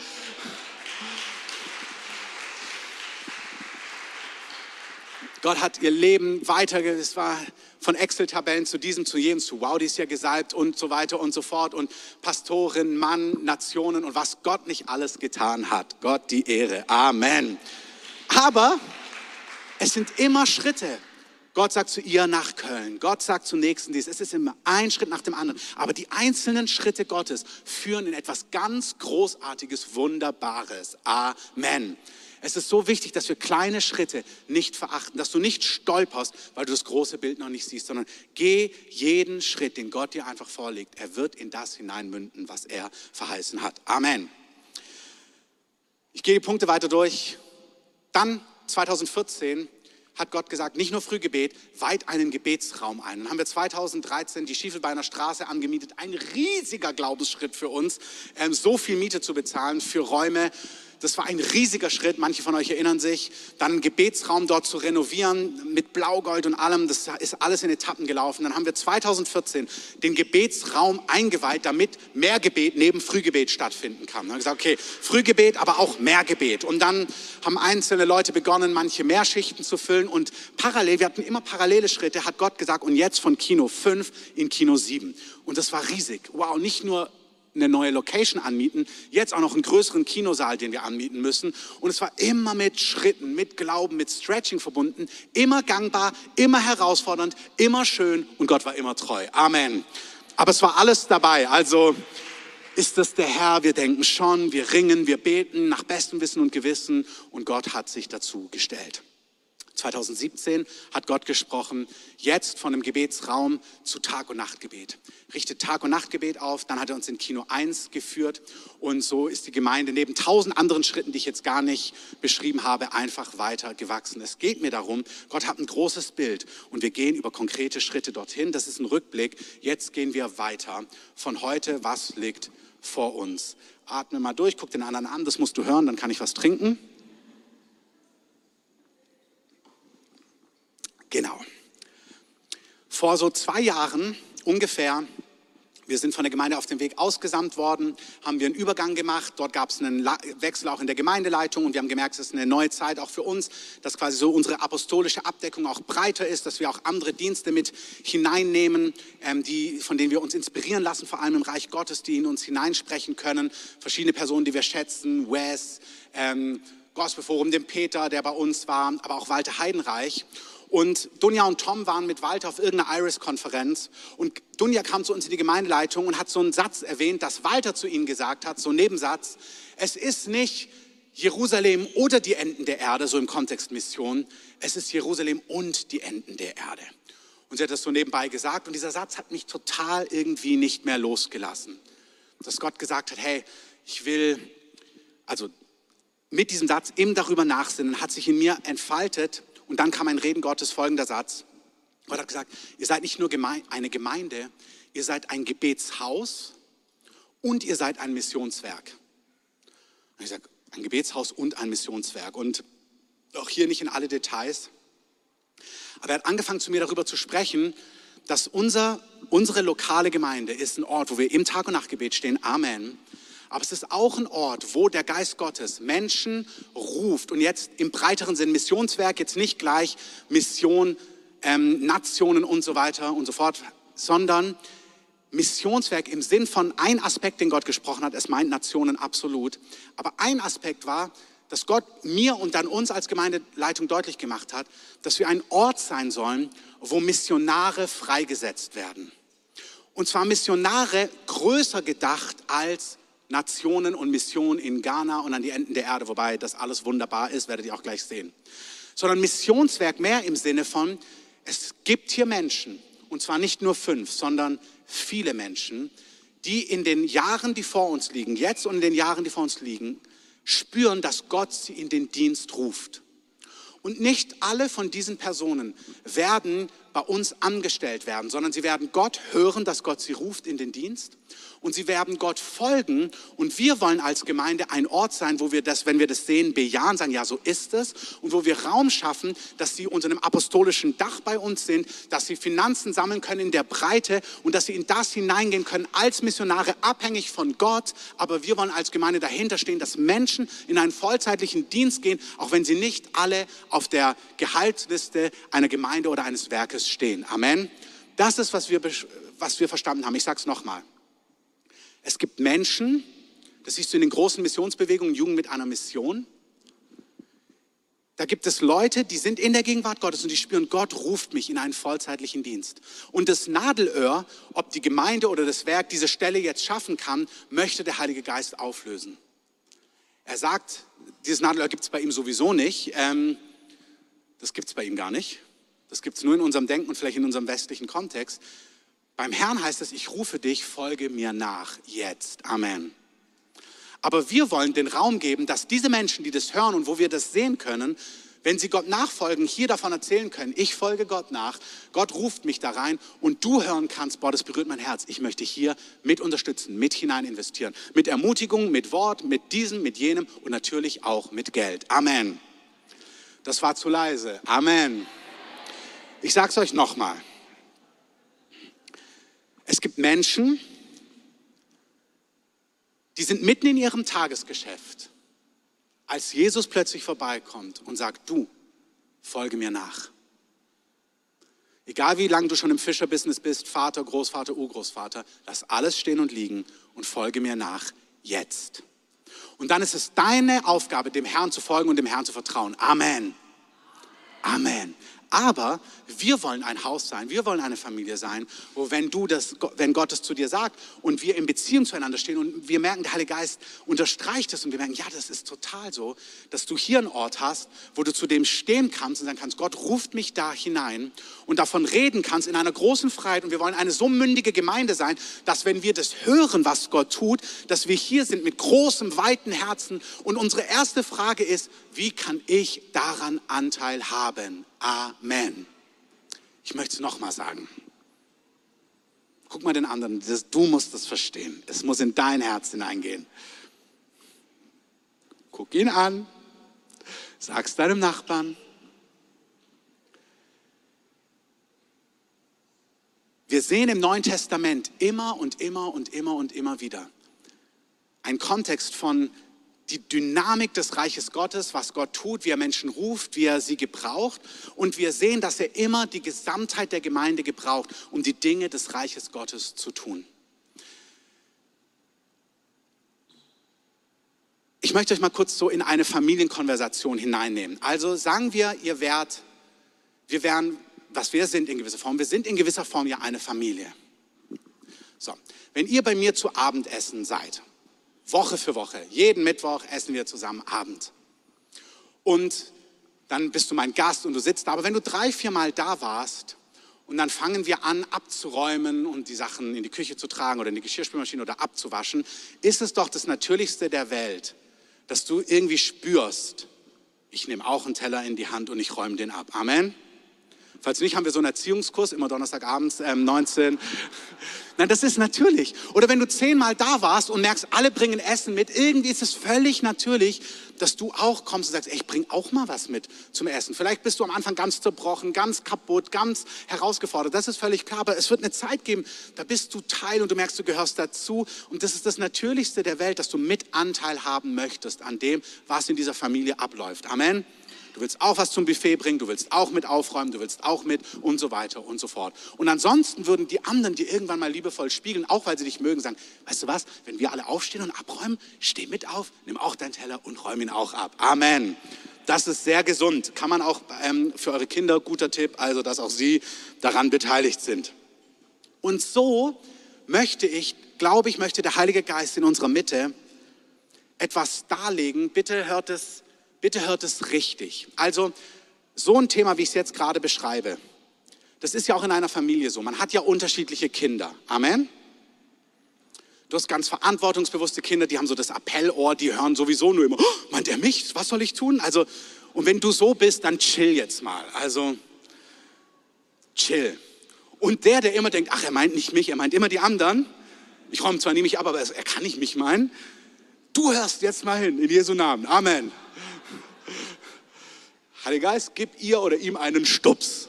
Gott hat ihr Leben weiter, es war von Excel-Tabellen zu diesem, zu jenem, zu wow, die ist ja gesalbt und so weiter und so fort und Pastorin, Mann, Nationen und was Gott nicht alles getan hat. Gott die Ehre. Amen. Aber es sind immer Schritte. Gott sagt zu ihr nach Köln. Gott sagt zum nächsten dies. Es ist immer ein Schritt nach dem anderen. Aber die einzelnen Schritte Gottes führen in etwas ganz Großartiges, Wunderbares. Amen. Es ist so wichtig, dass wir kleine Schritte nicht verachten, dass du nicht stolperst, weil du das große Bild noch nicht siehst, sondern geh jeden Schritt, den Gott dir einfach vorlegt. Er wird in das hineinmünden, was er verheißen hat. Amen. Ich gehe die Punkte weiter durch. Dann 2014 hat Gott gesagt, nicht nur Frühgebet, weit einen Gebetsraum ein. Dann haben wir 2013 die Schiefelbeiner Straße angemietet. Ein riesiger Glaubensschritt für uns, ähm, so viel Miete zu bezahlen für Räume, das war ein riesiger Schritt, manche von euch erinnern sich. Dann einen Gebetsraum dort zu renovieren mit Blaugold und allem, das ist alles in Etappen gelaufen. Dann haben wir 2014 den Gebetsraum eingeweiht, damit mehr Gebet neben Frühgebet stattfinden kann. Dann haben gesagt, okay, Frühgebet, aber auch mehr Gebet. Und dann haben einzelne Leute begonnen, manche mehr Schichten zu füllen und parallel, wir hatten immer parallele Schritte, hat Gott gesagt, und jetzt von Kino 5 in Kino 7. Und das war riesig. Wow, nicht nur eine neue Location anmieten, jetzt auch noch einen größeren Kinosaal, den wir anmieten müssen. Und es war immer mit Schritten, mit Glauben, mit Stretching verbunden, immer gangbar, immer herausfordernd, immer schön und Gott war immer treu. Amen. Aber es war alles dabei. Also ist das der Herr? Wir denken schon, wir ringen, wir beten nach bestem Wissen und Gewissen und Gott hat sich dazu gestellt. 2017 hat Gott gesprochen, jetzt von einem Gebetsraum zu Tag- und Nachtgebet. Richtet Tag- und Nachtgebet auf, dann hat er uns in Kino 1 geführt und so ist die Gemeinde neben tausend anderen Schritten, die ich jetzt gar nicht beschrieben habe, einfach weiter gewachsen. Es geht mir darum, Gott hat ein großes Bild und wir gehen über konkrete Schritte dorthin. Das ist ein Rückblick. Jetzt gehen wir weiter. Von heute, was liegt vor uns? Atme mal durch, guck den anderen an, das musst du hören, dann kann ich was trinken. Genau. Vor so zwei Jahren ungefähr, wir sind von der Gemeinde auf dem Weg ausgesandt worden, haben wir einen Übergang gemacht. Dort gab es einen Wechsel auch in der Gemeindeleitung und wir haben gemerkt, es ist eine neue Zeit auch für uns, dass quasi so unsere apostolische Abdeckung auch breiter ist, dass wir auch andere Dienste mit hineinnehmen, ähm, die, von denen wir uns inspirieren lassen, vor allem im Reich Gottes, die in uns hineinsprechen können. Verschiedene Personen, die wir schätzen, Wes, ähm, Gospelforum, den Peter, der bei uns war, aber auch Walter Heidenreich. Und Dunja und Tom waren mit Walter auf irgendeiner Iris-Konferenz und Dunja kam zu uns in die Gemeindeleitung und hat so einen Satz erwähnt, dass Walter zu ihnen gesagt hat, so ein Nebensatz, es ist nicht Jerusalem oder die Enden der Erde, so im Kontext Mission, es ist Jerusalem und die Enden der Erde. Und sie hat das so nebenbei gesagt und dieser Satz hat mich total irgendwie nicht mehr losgelassen. Dass Gott gesagt hat, hey, ich will, also mit diesem Satz eben darüber nachsinnen, hat sich in mir entfaltet, und dann kam ein Reden Gottes, folgender Satz. Gott hat gesagt, ihr seid nicht nur eine Gemeinde, ihr seid ein Gebetshaus und ihr seid ein Missionswerk. Und ich sage, ein Gebetshaus und ein Missionswerk. Und auch hier nicht in alle Details. Aber er hat angefangen zu mir darüber zu sprechen, dass unser, unsere lokale Gemeinde ist ein Ort, wo wir im Tag- und Nachtgebet stehen. Amen aber es ist auch ein Ort, wo der Geist Gottes Menschen ruft. Und jetzt im breiteren Sinn Missionswerk, jetzt nicht gleich Mission, ähm, Nationen und so weiter und so fort, sondern Missionswerk im Sinn von ein Aspekt, den Gott gesprochen hat, es meint Nationen absolut. Aber ein Aspekt war, dass Gott mir und dann uns als Gemeindeleitung deutlich gemacht hat, dass wir ein Ort sein sollen, wo Missionare freigesetzt werden. Und zwar Missionare größer gedacht als Nationen und Missionen in Ghana und an die Enden der Erde, wobei das alles wunderbar ist, werdet ihr auch gleich sehen. Sondern Missionswerk mehr im Sinne von, es gibt hier Menschen, und zwar nicht nur fünf, sondern viele Menschen, die in den Jahren, die vor uns liegen, jetzt und in den Jahren, die vor uns liegen, spüren, dass Gott sie in den Dienst ruft. Und nicht alle von diesen Personen werden bei uns angestellt werden, sondern sie werden Gott hören, dass Gott sie ruft in den Dienst und sie werden Gott folgen. Und wir wollen als Gemeinde ein Ort sein, wo wir das, wenn wir das sehen, bejahen, sagen, ja, so ist es. Und wo wir Raum schaffen, dass sie unter einem apostolischen Dach bei uns sind, dass sie Finanzen sammeln können in der Breite und dass sie in das hineingehen können als Missionare, abhängig von Gott. Aber wir wollen als Gemeinde dahinter stehen, dass Menschen in einen vollzeitlichen Dienst gehen, auch wenn sie nicht alle auf der Gehaltsliste einer Gemeinde oder eines Werkes stehen. Amen. Das ist, was wir, was wir verstanden haben. Ich sage es nochmal. Es gibt Menschen, das siehst du in den großen Missionsbewegungen, Jugend mit einer Mission. Da gibt es Leute, die sind in der Gegenwart Gottes und die spüren, Gott ruft mich in einen vollzeitlichen Dienst. Und das Nadelöhr, ob die Gemeinde oder das Werk diese Stelle jetzt schaffen kann, möchte der Heilige Geist auflösen. Er sagt, dieses Nadelöhr gibt es bei ihm sowieso nicht. Ähm, das gibt es bei ihm gar nicht. Das gibt es nur in unserem Denken und vielleicht in unserem westlichen Kontext. Beim Herrn heißt es, ich rufe dich, folge mir nach, jetzt. Amen. Aber wir wollen den Raum geben, dass diese Menschen, die das hören und wo wir das sehen können, wenn sie Gott nachfolgen, hier davon erzählen können, ich folge Gott nach, Gott ruft mich da rein und du hören kannst, boah, das berührt mein Herz. Ich möchte hier mit unterstützen, mit hinein investieren. Mit Ermutigung, mit Wort, mit diesem, mit jenem und natürlich auch mit Geld. Amen. Das war zu leise. Amen. Ich sage es euch nochmal. Es gibt Menschen, die sind mitten in ihrem Tagesgeschäft als Jesus plötzlich vorbeikommt und sagt, du, folge mir nach. Egal wie lange du schon im Fischerbusiness bist, Vater, Großvater, Urgroßvater, lass alles stehen und liegen und folge mir nach jetzt. Und dann ist es deine Aufgabe, dem Herrn zu folgen und dem Herrn zu vertrauen. Amen. Amen. Aber wir wollen ein Haus sein, wir wollen eine Familie sein, wo wenn du das, wenn Gott es zu dir sagt und wir in Beziehung zueinander stehen und wir merken, der Heilige Geist unterstreicht es und wir merken, ja, das ist total so, dass du hier einen Ort hast, wo du zu dem stehen kannst und sagen kannst, Gott ruft mich da hinein und davon reden kannst in einer großen Freiheit und wir wollen eine so mündige Gemeinde sein, dass wenn wir das hören, was Gott tut, dass wir hier sind mit großem, weiten Herzen und unsere erste Frage ist, wie kann ich daran Anteil haben? Amen. Ich möchte es nochmal sagen. Guck mal den anderen, du musst das verstehen. Es muss in dein Herz hineingehen. Guck ihn an, sag's deinem Nachbarn. Wir sehen im Neuen Testament immer und immer und immer und immer wieder einen Kontext von die Dynamik des Reiches Gottes, was Gott tut, wie er Menschen ruft, wie er sie gebraucht. Und wir sehen, dass er immer die Gesamtheit der Gemeinde gebraucht, um die Dinge des Reiches Gottes zu tun. Ich möchte euch mal kurz so in eine Familienkonversation hineinnehmen. Also sagen wir, ihr wärt, wir wären, was wir sind in gewisser Form, wir sind in gewisser Form ja eine Familie. So, wenn ihr bei mir zu Abendessen seid Woche für Woche. Jeden Mittwoch essen wir zusammen Abend. Und dann bist du mein Gast und du sitzt da. Aber wenn du drei, vier Mal da warst und dann fangen wir an abzuräumen und die Sachen in die Küche zu tragen oder in die Geschirrspülmaschine oder abzuwaschen, ist es doch das Natürlichste der Welt, dass du irgendwie spürst, ich nehme auch einen Teller in die Hand und ich räume den ab. Amen. Falls nicht, haben wir so einen Erziehungskurs, immer Donnerstagabends, ähm, 19. Nein, das ist natürlich. Oder wenn du zehnmal da warst und merkst, alle bringen Essen mit, irgendwie ist es völlig natürlich, dass du auch kommst und sagst, ey, ich bring auch mal was mit zum Essen. Vielleicht bist du am Anfang ganz zerbrochen, ganz kaputt, ganz herausgefordert. Das ist völlig klar. Aber es wird eine Zeit geben, da bist du Teil und du merkst, du gehörst dazu. Und das ist das Natürlichste der Welt, dass du mit Anteil haben möchtest an dem, was in dieser Familie abläuft. Amen. Du willst auch was zum Buffet bringen, du willst auch mit aufräumen, du willst auch mit und so weiter und so fort. Und ansonsten würden die anderen dir irgendwann mal liebevoll spiegeln, auch weil sie dich mögen, sagen, weißt du was, wenn wir alle aufstehen und abräumen, steh mit auf, nimm auch deinen Teller und räum ihn auch ab. Amen. Das ist sehr gesund. Kann man auch ähm, für eure Kinder, guter Tipp, also dass auch sie daran beteiligt sind. Und so möchte ich, glaube ich, möchte der Heilige Geist in unserer Mitte etwas darlegen. Bitte hört es bitte hört es richtig. Also so ein Thema, wie ich es jetzt gerade beschreibe, das ist ja auch in einer Familie so. Man hat ja unterschiedliche Kinder. Amen. Du hast ganz verantwortungsbewusste Kinder, die haben so das Appellohr, die hören sowieso nur immer, oh, meint er mich? Was soll ich tun? Also, und wenn du so bist, dann chill jetzt mal. Also, chill. Und der, der immer denkt, ach, er meint nicht mich, er meint immer die anderen. Ich räume zwar nie mich ab, aber er kann nicht mich meinen. Du hörst jetzt mal hin, in Jesu Namen. Amen. Heiliger Geist, gib ihr oder ihm einen Stups.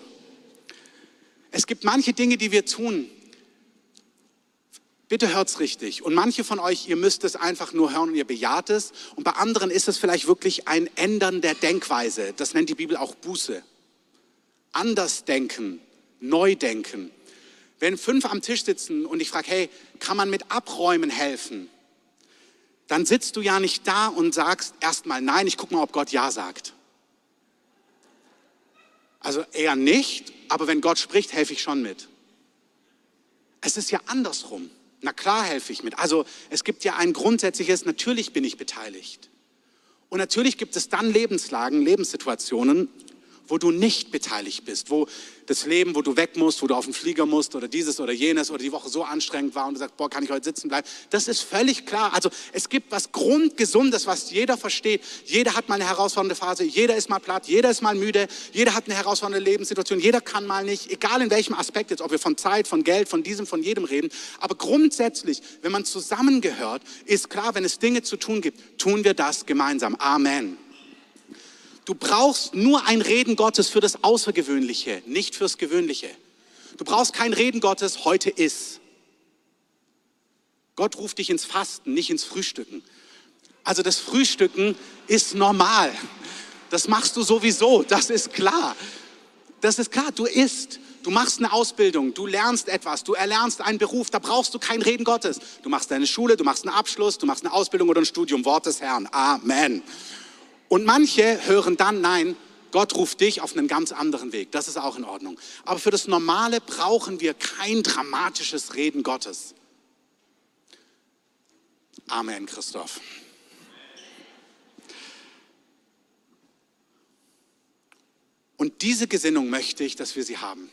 Es gibt manche Dinge, die wir tun. Bitte hört's richtig. Und manche von euch, ihr müsst es einfach nur hören und ihr bejaht es. Und bei anderen ist es vielleicht wirklich ein Ändern der Denkweise. Das nennt die Bibel auch Buße. Anders denken, neu denken. Wenn fünf am Tisch sitzen und ich frage, hey, kann man mit Abräumen helfen? Dann sitzt du ja nicht da und sagst erstmal nein, ich gucke mal, ob Gott ja sagt. Also eher nicht, aber wenn Gott spricht, helfe ich schon mit. Es ist ja andersrum. Na klar helfe ich mit. Also es gibt ja ein grundsätzliches, natürlich bin ich beteiligt. Und natürlich gibt es dann Lebenslagen, Lebenssituationen, wo du nicht beteiligt bist, wo das Leben, wo du weg musst, wo du auf den Flieger musst oder dieses oder jenes oder die Woche so anstrengend war und du sagst, boah, kann ich heute sitzen bleiben? Das ist völlig klar. Also es gibt was Grundgesundes, was jeder versteht. Jeder hat mal eine herausfordernde Phase, jeder ist mal platt, jeder ist mal müde, jeder hat eine herausfordernde Lebenssituation, jeder kann mal nicht, egal in welchem Aspekt jetzt, ob wir von Zeit, von Geld, von diesem, von jedem reden. Aber grundsätzlich, wenn man zusammengehört, ist klar, wenn es Dinge zu tun gibt, tun wir das gemeinsam. Amen. Du brauchst nur ein Reden Gottes für das Außergewöhnliche, nicht fürs Gewöhnliche. Du brauchst kein Reden Gottes, heute ist. Gott ruft dich ins Fasten, nicht ins Frühstücken. Also das Frühstücken ist normal. Das machst du sowieso, das ist klar. Das ist klar, du isst. Du machst eine Ausbildung, du lernst etwas, du erlernst einen Beruf, da brauchst du kein Reden Gottes. Du machst deine Schule, du machst einen Abschluss, du machst eine Ausbildung oder ein Studium, Wort des Herrn. Amen. Und manche hören dann, nein, Gott ruft dich auf einen ganz anderen Weg. Das ist auch in Ordnung. Aber für das Normale brauchen wir kein dramatisches Reden Gottes. Amen, Christoph. Und diese Gesinnung möchte ich, dass wir sie haben.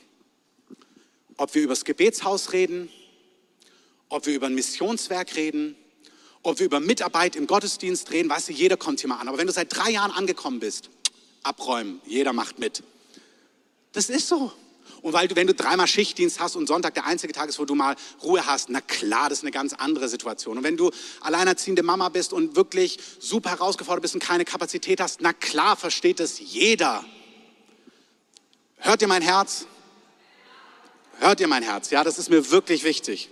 Ob wir über das Gebetshaus reden, ob wir über ein Missionswerk reden, ob wir über Mitarbeit im Gottesdienst reden, weißt du, jeder kommt hier mal an. Aber wenn du seit drei Jahren angekommen bist, abräumen, jeder macht mit. Das ist so. Und weil du, wenn du dreimal Schichtdienst hast und Sonntag der einzige Tag ist, wo du mal Ruhe hast, na klar, das ist eine ganz andere Situation. Und wenn du alleinerziehende Mama bist und wirklich super herausgefordert bist und keine Kapazität hast, na klar, versteht es jeder. Hört ihr mein Herz? Hört ihr mein Herz? Ja, das ist mir wirklich wichtig.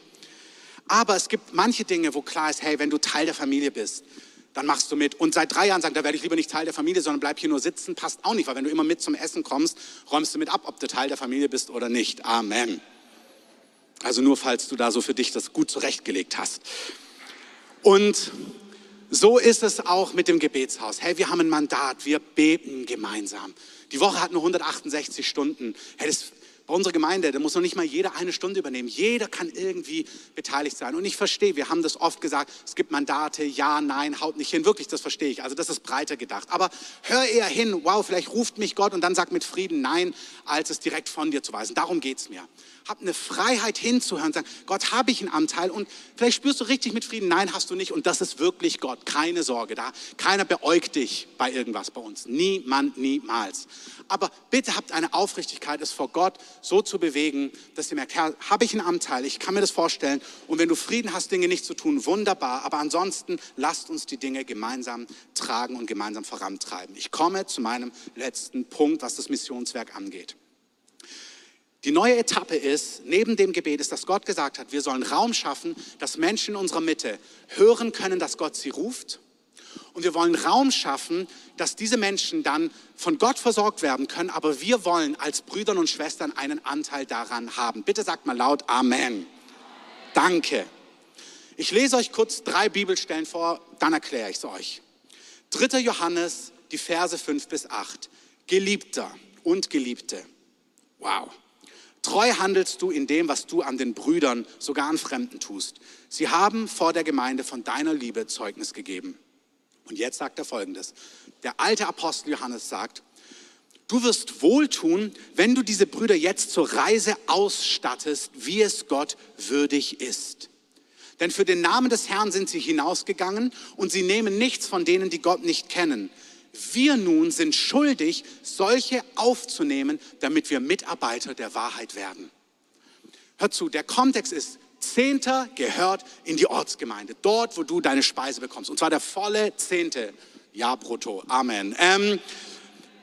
Aber es gibt manche Dinge, wo klar ist, hey, wenn du Teil der Familie bist, dann machst du mit. Und seit drei Jahren sagt, da werde ich lieber nicht Teil der Familie, sondern bleib hier nur sitzen, passt auch nicht, weil wenn du immer mit zum Essen kommst, räumst du mit ab, ob du Teil der Familie bist oder nicht. Amen. Also nur falls du da so für dich das gut zurechtgelegt hast. Und so ist es auch mit dem Gebetshaus. Hey, wir haben ein Mandat, wir beten gemeinsam. Die Woche hat nur 168 Stunden. Hey, das bei unserer Gemeinde, da muss noch nicht mal jeder eine Stunde übernehmen. Jeder kann irgendwie beteiligt sein. Und ich verstehe, wir haben das oft gesagt, es gibt Mandate, ja, nein, haut nicht hin. Wirklich, das verstehe ich. Also das ist breiter gedacht. Aber hör eher hin, wow, vielleicht ruft mich Gott und dann sag mit Frieden nein, als es direkt von dir zu weisen. Darum geht es mir hab eine Freiheit hinzuhören, sagen, Gott, habe ich einen Anteil und vielleicht spürst du richtig mit Frieden, nein, hast du nicht und das ist wirklich Gott, keine Sorge da. Keiner beäugt dich bei irgendwas bei uns, niemand, niemals. Aber bitte habt eine Aufrichtigkeit, es vor Gott so zu bewegen, dass ihr merkt, habe ich einen Anteil, ich kann mir das vorstellen und wenn du Frieden hast, Dinge nicht zu tun, wunderbar, aber ansonsten lasst uns die Dinge gemeinsam tragen und gemeinsam vorantreiben. Ich komme zu meinem letzten Punkt, was das Missionswerk angeht. Die neue Etappe ist, neben dem Gebet ist, dass Gott gesagt hat, wir sollen Raum schaffen, dass Menschen in unserer Mitte hören können, dass Gott sie ruft. Und wir wollen Raum schaffen, dass diese Menschen dann von Gott versorgt werden können, aber wir wollen als Brüder und Schwestern einen Anteil daran haben. Bitte sagt mal laut Amen. Danke. Ich lese euch kurz drei Bibelstellen vor, dann erkläre ich es euch. 3. Johannes, die Verse 5 bis 8. Geliebter und Geliebte. Wow. Treu handelst du in dem, was du an den Brüdern, sogar an Fremden tust. Sie haben vor der Gemeinde von deiner Liebe Zeugnis gegeben. Und jetzt sagt er folgendes. Der alte Apostel Johannes sagt, du wirst wohltun, wenn du diese Brüder jetzt zur Reise ausstattest, wie es Gott würdig ist. Denn für den Namen des Herrn sind sie hinausgegangen und sie nehmen nichts von denen, die Gott nicht kennen. Wir nun sind schuldig, solche aufzunehmen, damit wir Mitarbeiter der Wahrheit werden. Hör zu, der Kontext ist, Zehnter gehört in die Ortsgemeinde, dort, wo du deine Speise bekommst. Und zwar der volle Zehnte. Ja, brutto. Amen. Ähm,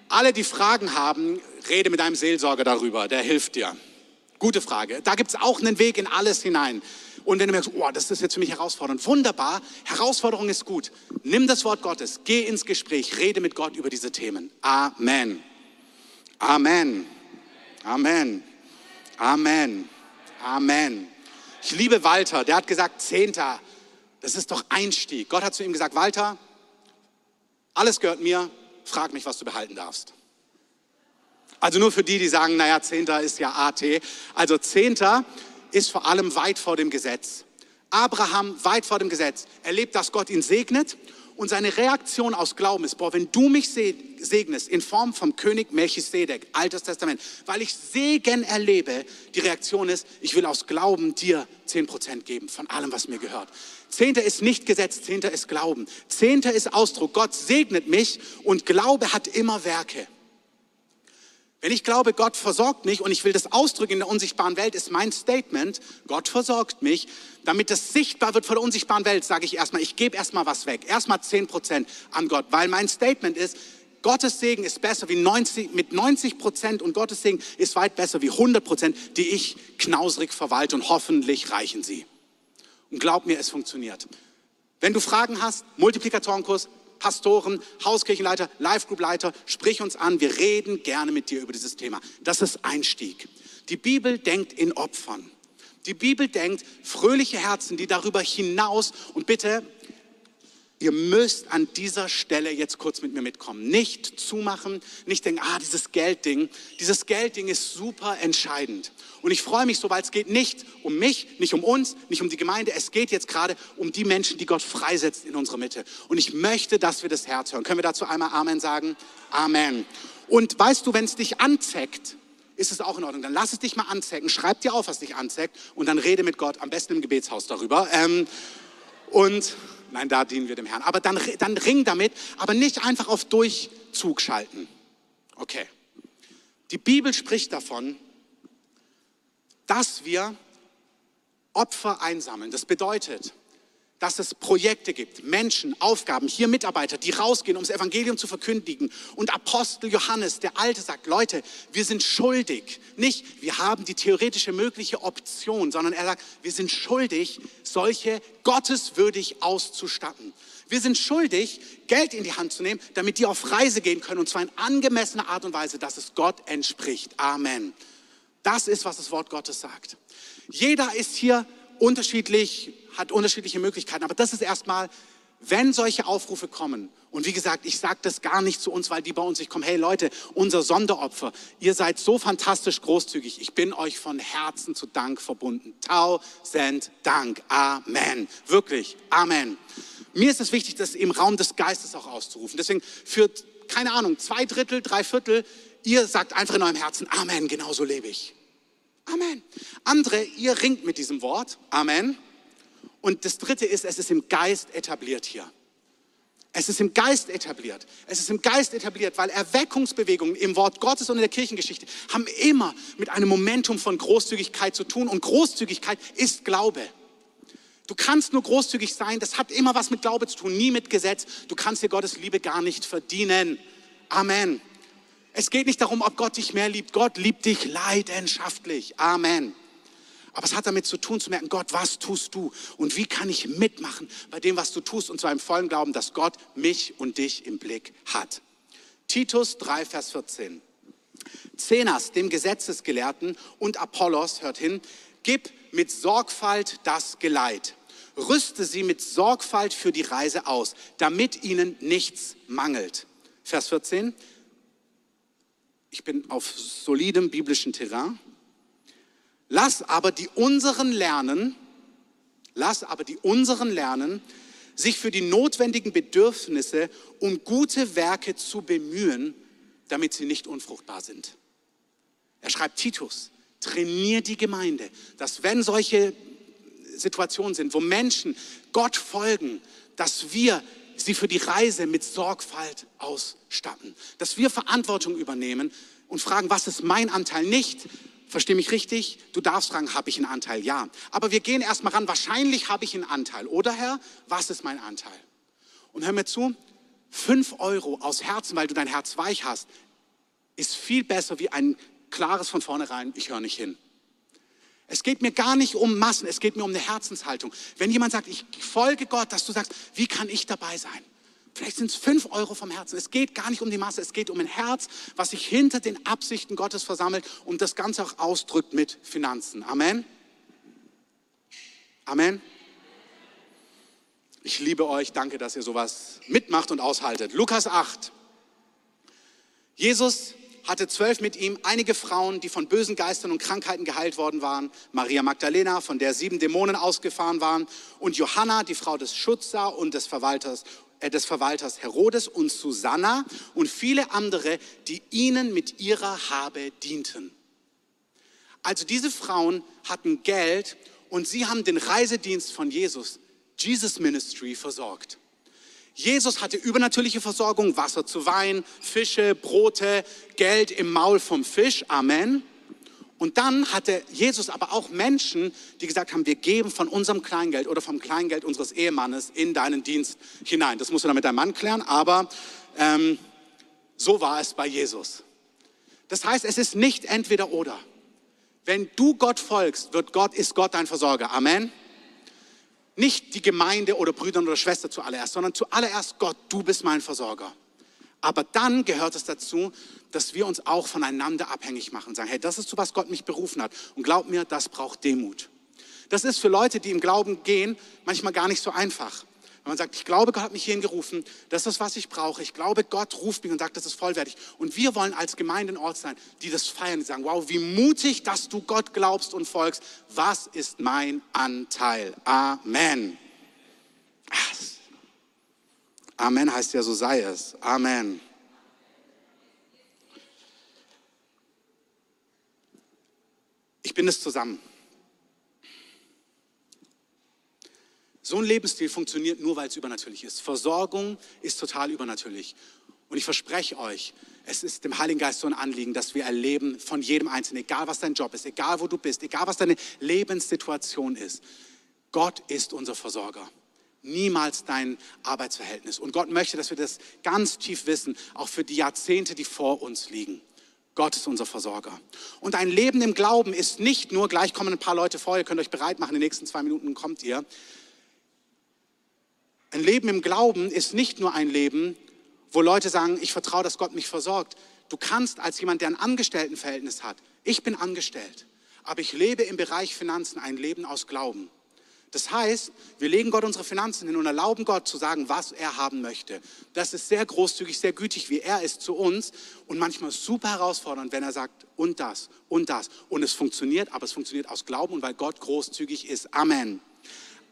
alle, die Fragen haben, rede mit einem Seelsorger darüber, der hilft dir. Gute Frage. Da gibt es auch einen Weg in alles hinein. Und wenn du merkst, oh, das ist jetzt für mich herausfordernd, wunderbar, Herausforderung ist gut. Nimm das Wort Gottes, geh ins Gespräch, rede mit Gott über diese Themen. Amen. Amen. Amen. Amen. Amen. Ich liebe Walter, der hat gesagt, Zehnter, das ist doch Einstieg. Gott hat zu ihm gesagt, Walter, alles gehört mir, frag mich, was du behalten darfst. Also nur für die, die sagen, naja, Zehnter ist ja AT. Also Zehnter ist vor allem weit vor dem Gesetz. Abraham weit vor dem Gesetz erlebt, dass Gott ihn segnet Und seine Reaktion aus Glauben ist, boah, wenn du mich segnest in Form vom König Melchisedek, Altes Testament, weil ich Segen erlebe, die Reaktion ist, ich will aus Glauben dir 10% geben von allem, was mir gehört. Zehnter ist nicht Gesetz, Zehnter ist Glauben. Zehnter ist Ausdruck, Gott segnet mich und Glaube hat immer Werke. Wenn ich glaube, Gott versorgt mich und ich will das ausdrücken in der unsichtbaren Welt, ist mein Statement, Gott versorgt mich. Damit das sichtbar wird vor der unsichtbaren Welt, sage ich erstmal, ich gebe erstmal was weg. Erstmal 10 Prozent an Gott, weil mein Statement ist, Gottes Segen ist besser wie 90, mit 90 Prozent und Gottes Segen ist weit besser wie 100 Prozent, die ich knausrig verwalte und hoffentlich reichen sie. Und glaub mir, es funktioniert. Wenn du Fragen hast, Multiplikatorenkurs, Pastoren, Hauskirchenleiter, Live-Group-Leiter, sprich uns an. Wir reden gerne mit dir über dieses Thema. Das ist Einstieg. Die Bibel denkt in Opfern. Die Bibel denkt fröhliche Herzen, die darüber hinaus und bitte ihr müsst an dieser Stelle jetzt kurz mit mir mitkommen. Nicht zumachen, nicht denken, ah, dieses Geldding. Dieses Geldding ist super entscheidend. Und ich freue mich so, weil es geht nicht um mich, nicht um uns, nicht um die Gemeinde. Es geht jetzt gerade um die Menschen, die Gott freisetzt in unserer Mitte. Und ich möchte, dass wir das Herz hören. Können wir dazu einmal Amen sagen? Amen. Und weißt du, wenn es dich anzeckt, ist es auch in Ordnung. Dann lass es dich mal anzecken. Schreib dir auf, was dich anzeckt. Und dann rede mit Gott, am besten im Gebetshaus darüber. Ähm, und Nein, da dienen wir dem Herrn. Aber dann, dann ring damit, aber nicht einfach auf Durchzug schalten. Okay. Die Bibel spricht davon, dass wir Opfer einsammeln. Das bedeutet, dass es Projekte gibt, Menschen, Aufgaben, hier Mitarbeiter, die rausgehen, um das Evangelium zu verkündigen. Und Apostel Johannes, der Alte, sagt, Leute, wir sind schuldig. Nicht, wir haben die theoretische mögliche Option, sondern er sagt, wir sind schuldig, solche gotteswürdig auszustatten. Wir sind schuldig, Geld in die Hand zu nehmen, damit die auf Reise gehen können, und zwar in angemessener Art und Weise, dass es Gott entspricht. Amen. Das ist, was das Wort Gottes sagt. Jeder ist hier unterschiedlich hat unterschiedliche Möglichkeiten. Aber das ist erstmal, wenn solche Aufrufe kommen, und wie gesagt, ich sage das gar nicht zu uns, weil die bei uns nicht kommen, hey Leute, unser Sonderopfer, ihr seid so fantastisch großzügig, ich bin euch von Herzen zu Dank verbunden. Tausend Dank. Amen. Wirklich. Amen. Mir ist es wichtig, das im Raum des Geistes auch auszurufen. Deswegen für, keine Ahnung, zwei Drittel, drei Viertel, ihr sagt einfach in eurem Herzen, Amen, genauso lebe ich. Amen. Andere, ihr ringt mit diesem Wort. Amen. Und das Dritte ist, es ist im Geist etabliert hier. Es ist im Geist etabliert. Es ist im Geist etabliert, weil Erweckungsbewegungen im Wort Gottes und in der Kirchengeschichte haben immer mit einem Momentum von Großzügigkeit zu tun. Und Großzügigkeit ist Glaube. Du kannst nur großzügig sein, das hat immer was mit Glaube zu tun, nie mit Gesetz. Du kannst dir Gottes Liebe gar nicht verdienen. Amen. Es geht nicht darum, ob Gott dich mehr liebt. Gott liebt dich leidenschaftlich. Amen. Aber es hat damit zu tun, zu merken, Gott, was tust du? Und wie kann ich mitmachen bei dem, was du tust? Und zwar im vollen Glauben, dass Gott mich und dich im Blick hat. Titus 3, Vers 14. Zenas, dem Gesetzesgelehrten, und Apollos, hört hin, gib mit Sorgfalt das Geleit. Rüste sie mit Sorgfalt für die Reise aus, damit ihnen nichts mangelt. Vers 14. Ich bin auf solidem biblischen Terrain. Lass aber die unseren lernen, lass aber die unseren lernen, sich für die notwendigen Bedürfnisse um gute Werke zu bemühen, damit sie nicht unfruchtbar sind. Er schreibt Titus, trainier die Gemeinde, dass wenn solche Situationen sind, wo Menschen Gott folgen, dass wir sie für die Reise mit Sorgfalt ausstatten, dass wir Verantwortung übernehmen und fragen, was ist mein Anteil? Nicht, Versteh mich richtig? Du darfst fragen, habe ich einen Anteil? Ja. Aber wir gehen erstmal ran, wahrscheinlich habe ich einen Anteil. Oder Herr, was ist mein Anteil? Und hör mir zu, fünf Euro aus Herzen, weil du dein Herz weich hast, ist viel besser wie ein klares von vornherein, ich höre nicht hin. Es geht mir gar nicht um Massen, es geht mir um eine Herzenshaltung. Wenn jemand sagt, ich folge Gott, dass du sagst, wie kann ich dabei sein? Vielleicht sind es fünf Euro vom Herzen. Es geht gar nicht um die Masse, es geht um ein Herz, was sich hinter den Absichten Gottes versammelt und das Ganze auch ausdrückt mit Finanzen. Amen. Amen. Ich liebe euch, danke, dass ihr sowas mitmacht und aushaltet. Lukas 8. Jesus hatte zwölf mit ihm, einige Frauen, die von bösen Geistern und Krankheiten geheilt worden waren, Maria Magdalena, von der sieben Dämonen ausgefahren waren, und Johanna, die Frau des Schutzer und des Verwalters äh, des Verwalters Herodes und Susanna und viele andere, die ihnen mit ihrer Habe dienten. Also diese Frauen hatten Geld und sie haben den Reisedienst von Jesus, Jesus Ministry, versorgt. Jesus hatte übernatürliche Versorgung, Wasser zu Wein, Fische, Brote, Geld im Maul vom Fisch. Amen. Und dann hatte Jesus aber auch Menschen, die gesagt haben, wir geben von unserem Kleingeld oder vom Kleingeld unseres Ehemannes in deinen Dienst hinein. Das musst du dann mit deinem Mann klären, aber ähm, so war es bei Jesus. Das heißt, es ist nicht entweder oder. Wenn du Gott folgst, wird Gott, ist Gott dein Versorger. Amen. Nicht die Gemeinde oder Brüder oder Schwester zuallererst, sondern zuallererst Gott, du bist mein Versorger. Aber dann gehört es dazu, dass wir uns auch voneinander abhängig machen sagen, hey, das ist zu was Gott mich berufen hat. Und glaub mir, das braucht Demut. Das ist für Leute, die im Glauben gehen, manchmal gar nicht so einfach. Wenn man sagt, ich glaube, Gott hat mich hierhin gerufen, das ist, was ich brauche. Ich glaube, Gott ruft mich und sagt, das ist vollwertig. Und wir wollen als Gemeinde ein Ort sein, die das feiern, die sagen, wow, wie mutig, dass du Gott glaubst und folgst. Was ist mein Anteil? Amen. Amen heißt ja, so sei es. Amen. Ich bin es zusammen. So ein Lebensstil funktioniert nur, weil es übernatürlich ist. Versorgung ist total übernatürlich. Und ich verspreche euch, es ist dem Heiligen Geist so ein Anliegen, dass wir erleben von jedem Einzelnen, egal was dein Job ist, egal wo du bist, egal was deine Lebenssituation ist. Gott ist unser Versorger. Niemals dein Arbeitsverhältnis. Und Gott möchte, dass wir das ganz tief wissen, auch für die Jahrzehnte, die vor uns liegen. Gott ist unser Versorger. Und ein Leben im Glauben ist nicht nur, gleich kommen ein paar Leute vor, ihr könnt euch bereit machen, in den nächsten zwei Minuten kommt ihr, ein Leben im Glauben ist nicht nur ein Leben, wo Leute sagen, ich vertraue, dass Gott mich versorgt. Du kannst als jemand, der ein Angestelltenverhältnis hat, ich bin angestellt, aber ich lebe im Bereich Finanzen ein Leben aus Glauben. Das heißt, wir legen Gott unsere Finanzen hin und erlauben Gott zu sagen, was er haben möchte. Das ist sehr großzügig, sehr gütig, wie er ist zu uns und manchmal super herausfordernd, wenn er sagt, und das, und das. Und es funktioniert, aber es funktioniert aus Glauben und weil Gott großzügig ist. Amen.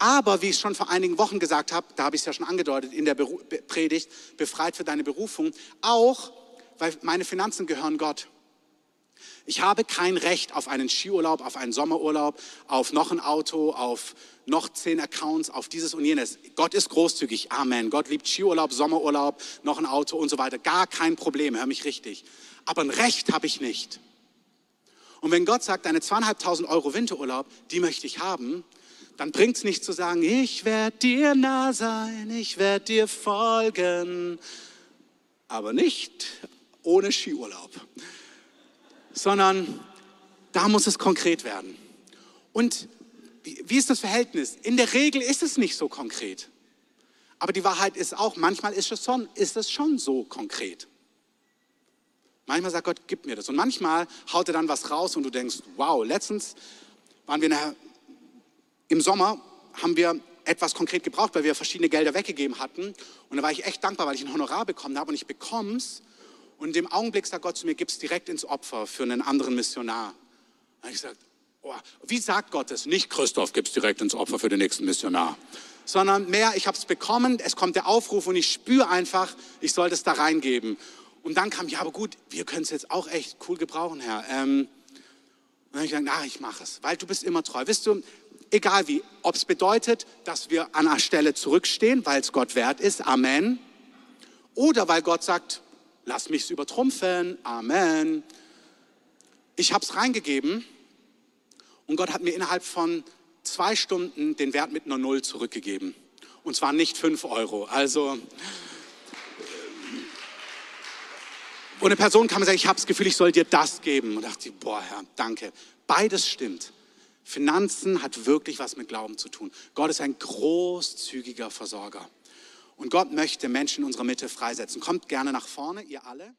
Aber wie ich schon vor einigen Wochen gesagt habe, da habe ich es ja schon angedeutet in der Predigt, befreit für deine Berufung, auch weil meine Finanzen gehören Gott. Ich habe kein Recht auf einen Skiurlaub, auf einen Sommerurlaub, auf noch ein Auto, auf noch zehn Accounts, auf dieses und jenes. Gott ist großzügig. Amen. Gott liebt Skiurlaub, Sommerurlaub, noch ein Auto und so weiter. Gar kein Problem, hör mich richtig. Aber ein Recht habe ich nicht. Und wenn Gott sagt, deine zweieinhalbtausend Euro Winterurlaub, die möchte ich haben, dann bringt es nicht zu sagen, ich werde dir nah sein, ich werde dir folgen, aber nicht ohne Skiurlaub, sondern da muss es konkret werden. Und wie ist das Verhältnis? In der Regel ist es nicht so konkret. Aber die Wahrheit ist auch, manchmal ist es schon, ist es schon so konkret. Manchmal sagt Gott, gib mir das. Und manchmal haut er dann was raus und du denkst, wow, letztens waren wir in einer im Sommer haben wir etwas konkret gebraucht, weil wir verschiedene Gelder weggegeben hatten. Und da war ich echt dankbar, weil ich ein Honorar bekommen habe und ich bekomme es. Und dem Augenblick sagt Gott zu mir, gib es direkt ins Opfer für einen anderen Missionar. Habe ich gesagt, oh, wie sagt Gott es? Nicht Christoph, gib es direkt ins Opfer für den nächsten Missionar. Sondern mehr, ich habe es bekommen, es kommt der Aufruf und ich spüre einfach, ich sollte es da reingeben. Und dann kam, ja, aber gut, wir können es jetzt auch echt cool gebrauchen, Herr. Ähm, und dann habe ich gesagt, na, ich mache es, weil du bist immer treu. Wisst du, egal wie. Ob es bedeutet, dass wir an einer Stelle zurückstehen, weil es Gott wert ist, Amen. Oder weil Gott sagt, lass mich es übertrumpfen, Amen. Ich habe es reingegeben und Gott hat mir innerhalb von zwei Stunden den Wert mit einer Null zurückgegeben. Und zwar nicht fünf Euro. Also, und eine Person kam und sagte, ich habe das Gefühl, ich soll dir das geben. Und dachte, boah, Herr, danke. Beides stimmt. Finanzen hat wirklich was mit Glauben zu tun. Gott ist ein großzügiger Versorger. Und Gott möchte Menschen in unserer Mitte freisetzen. Kommt gerne nach vorne, ihr alle.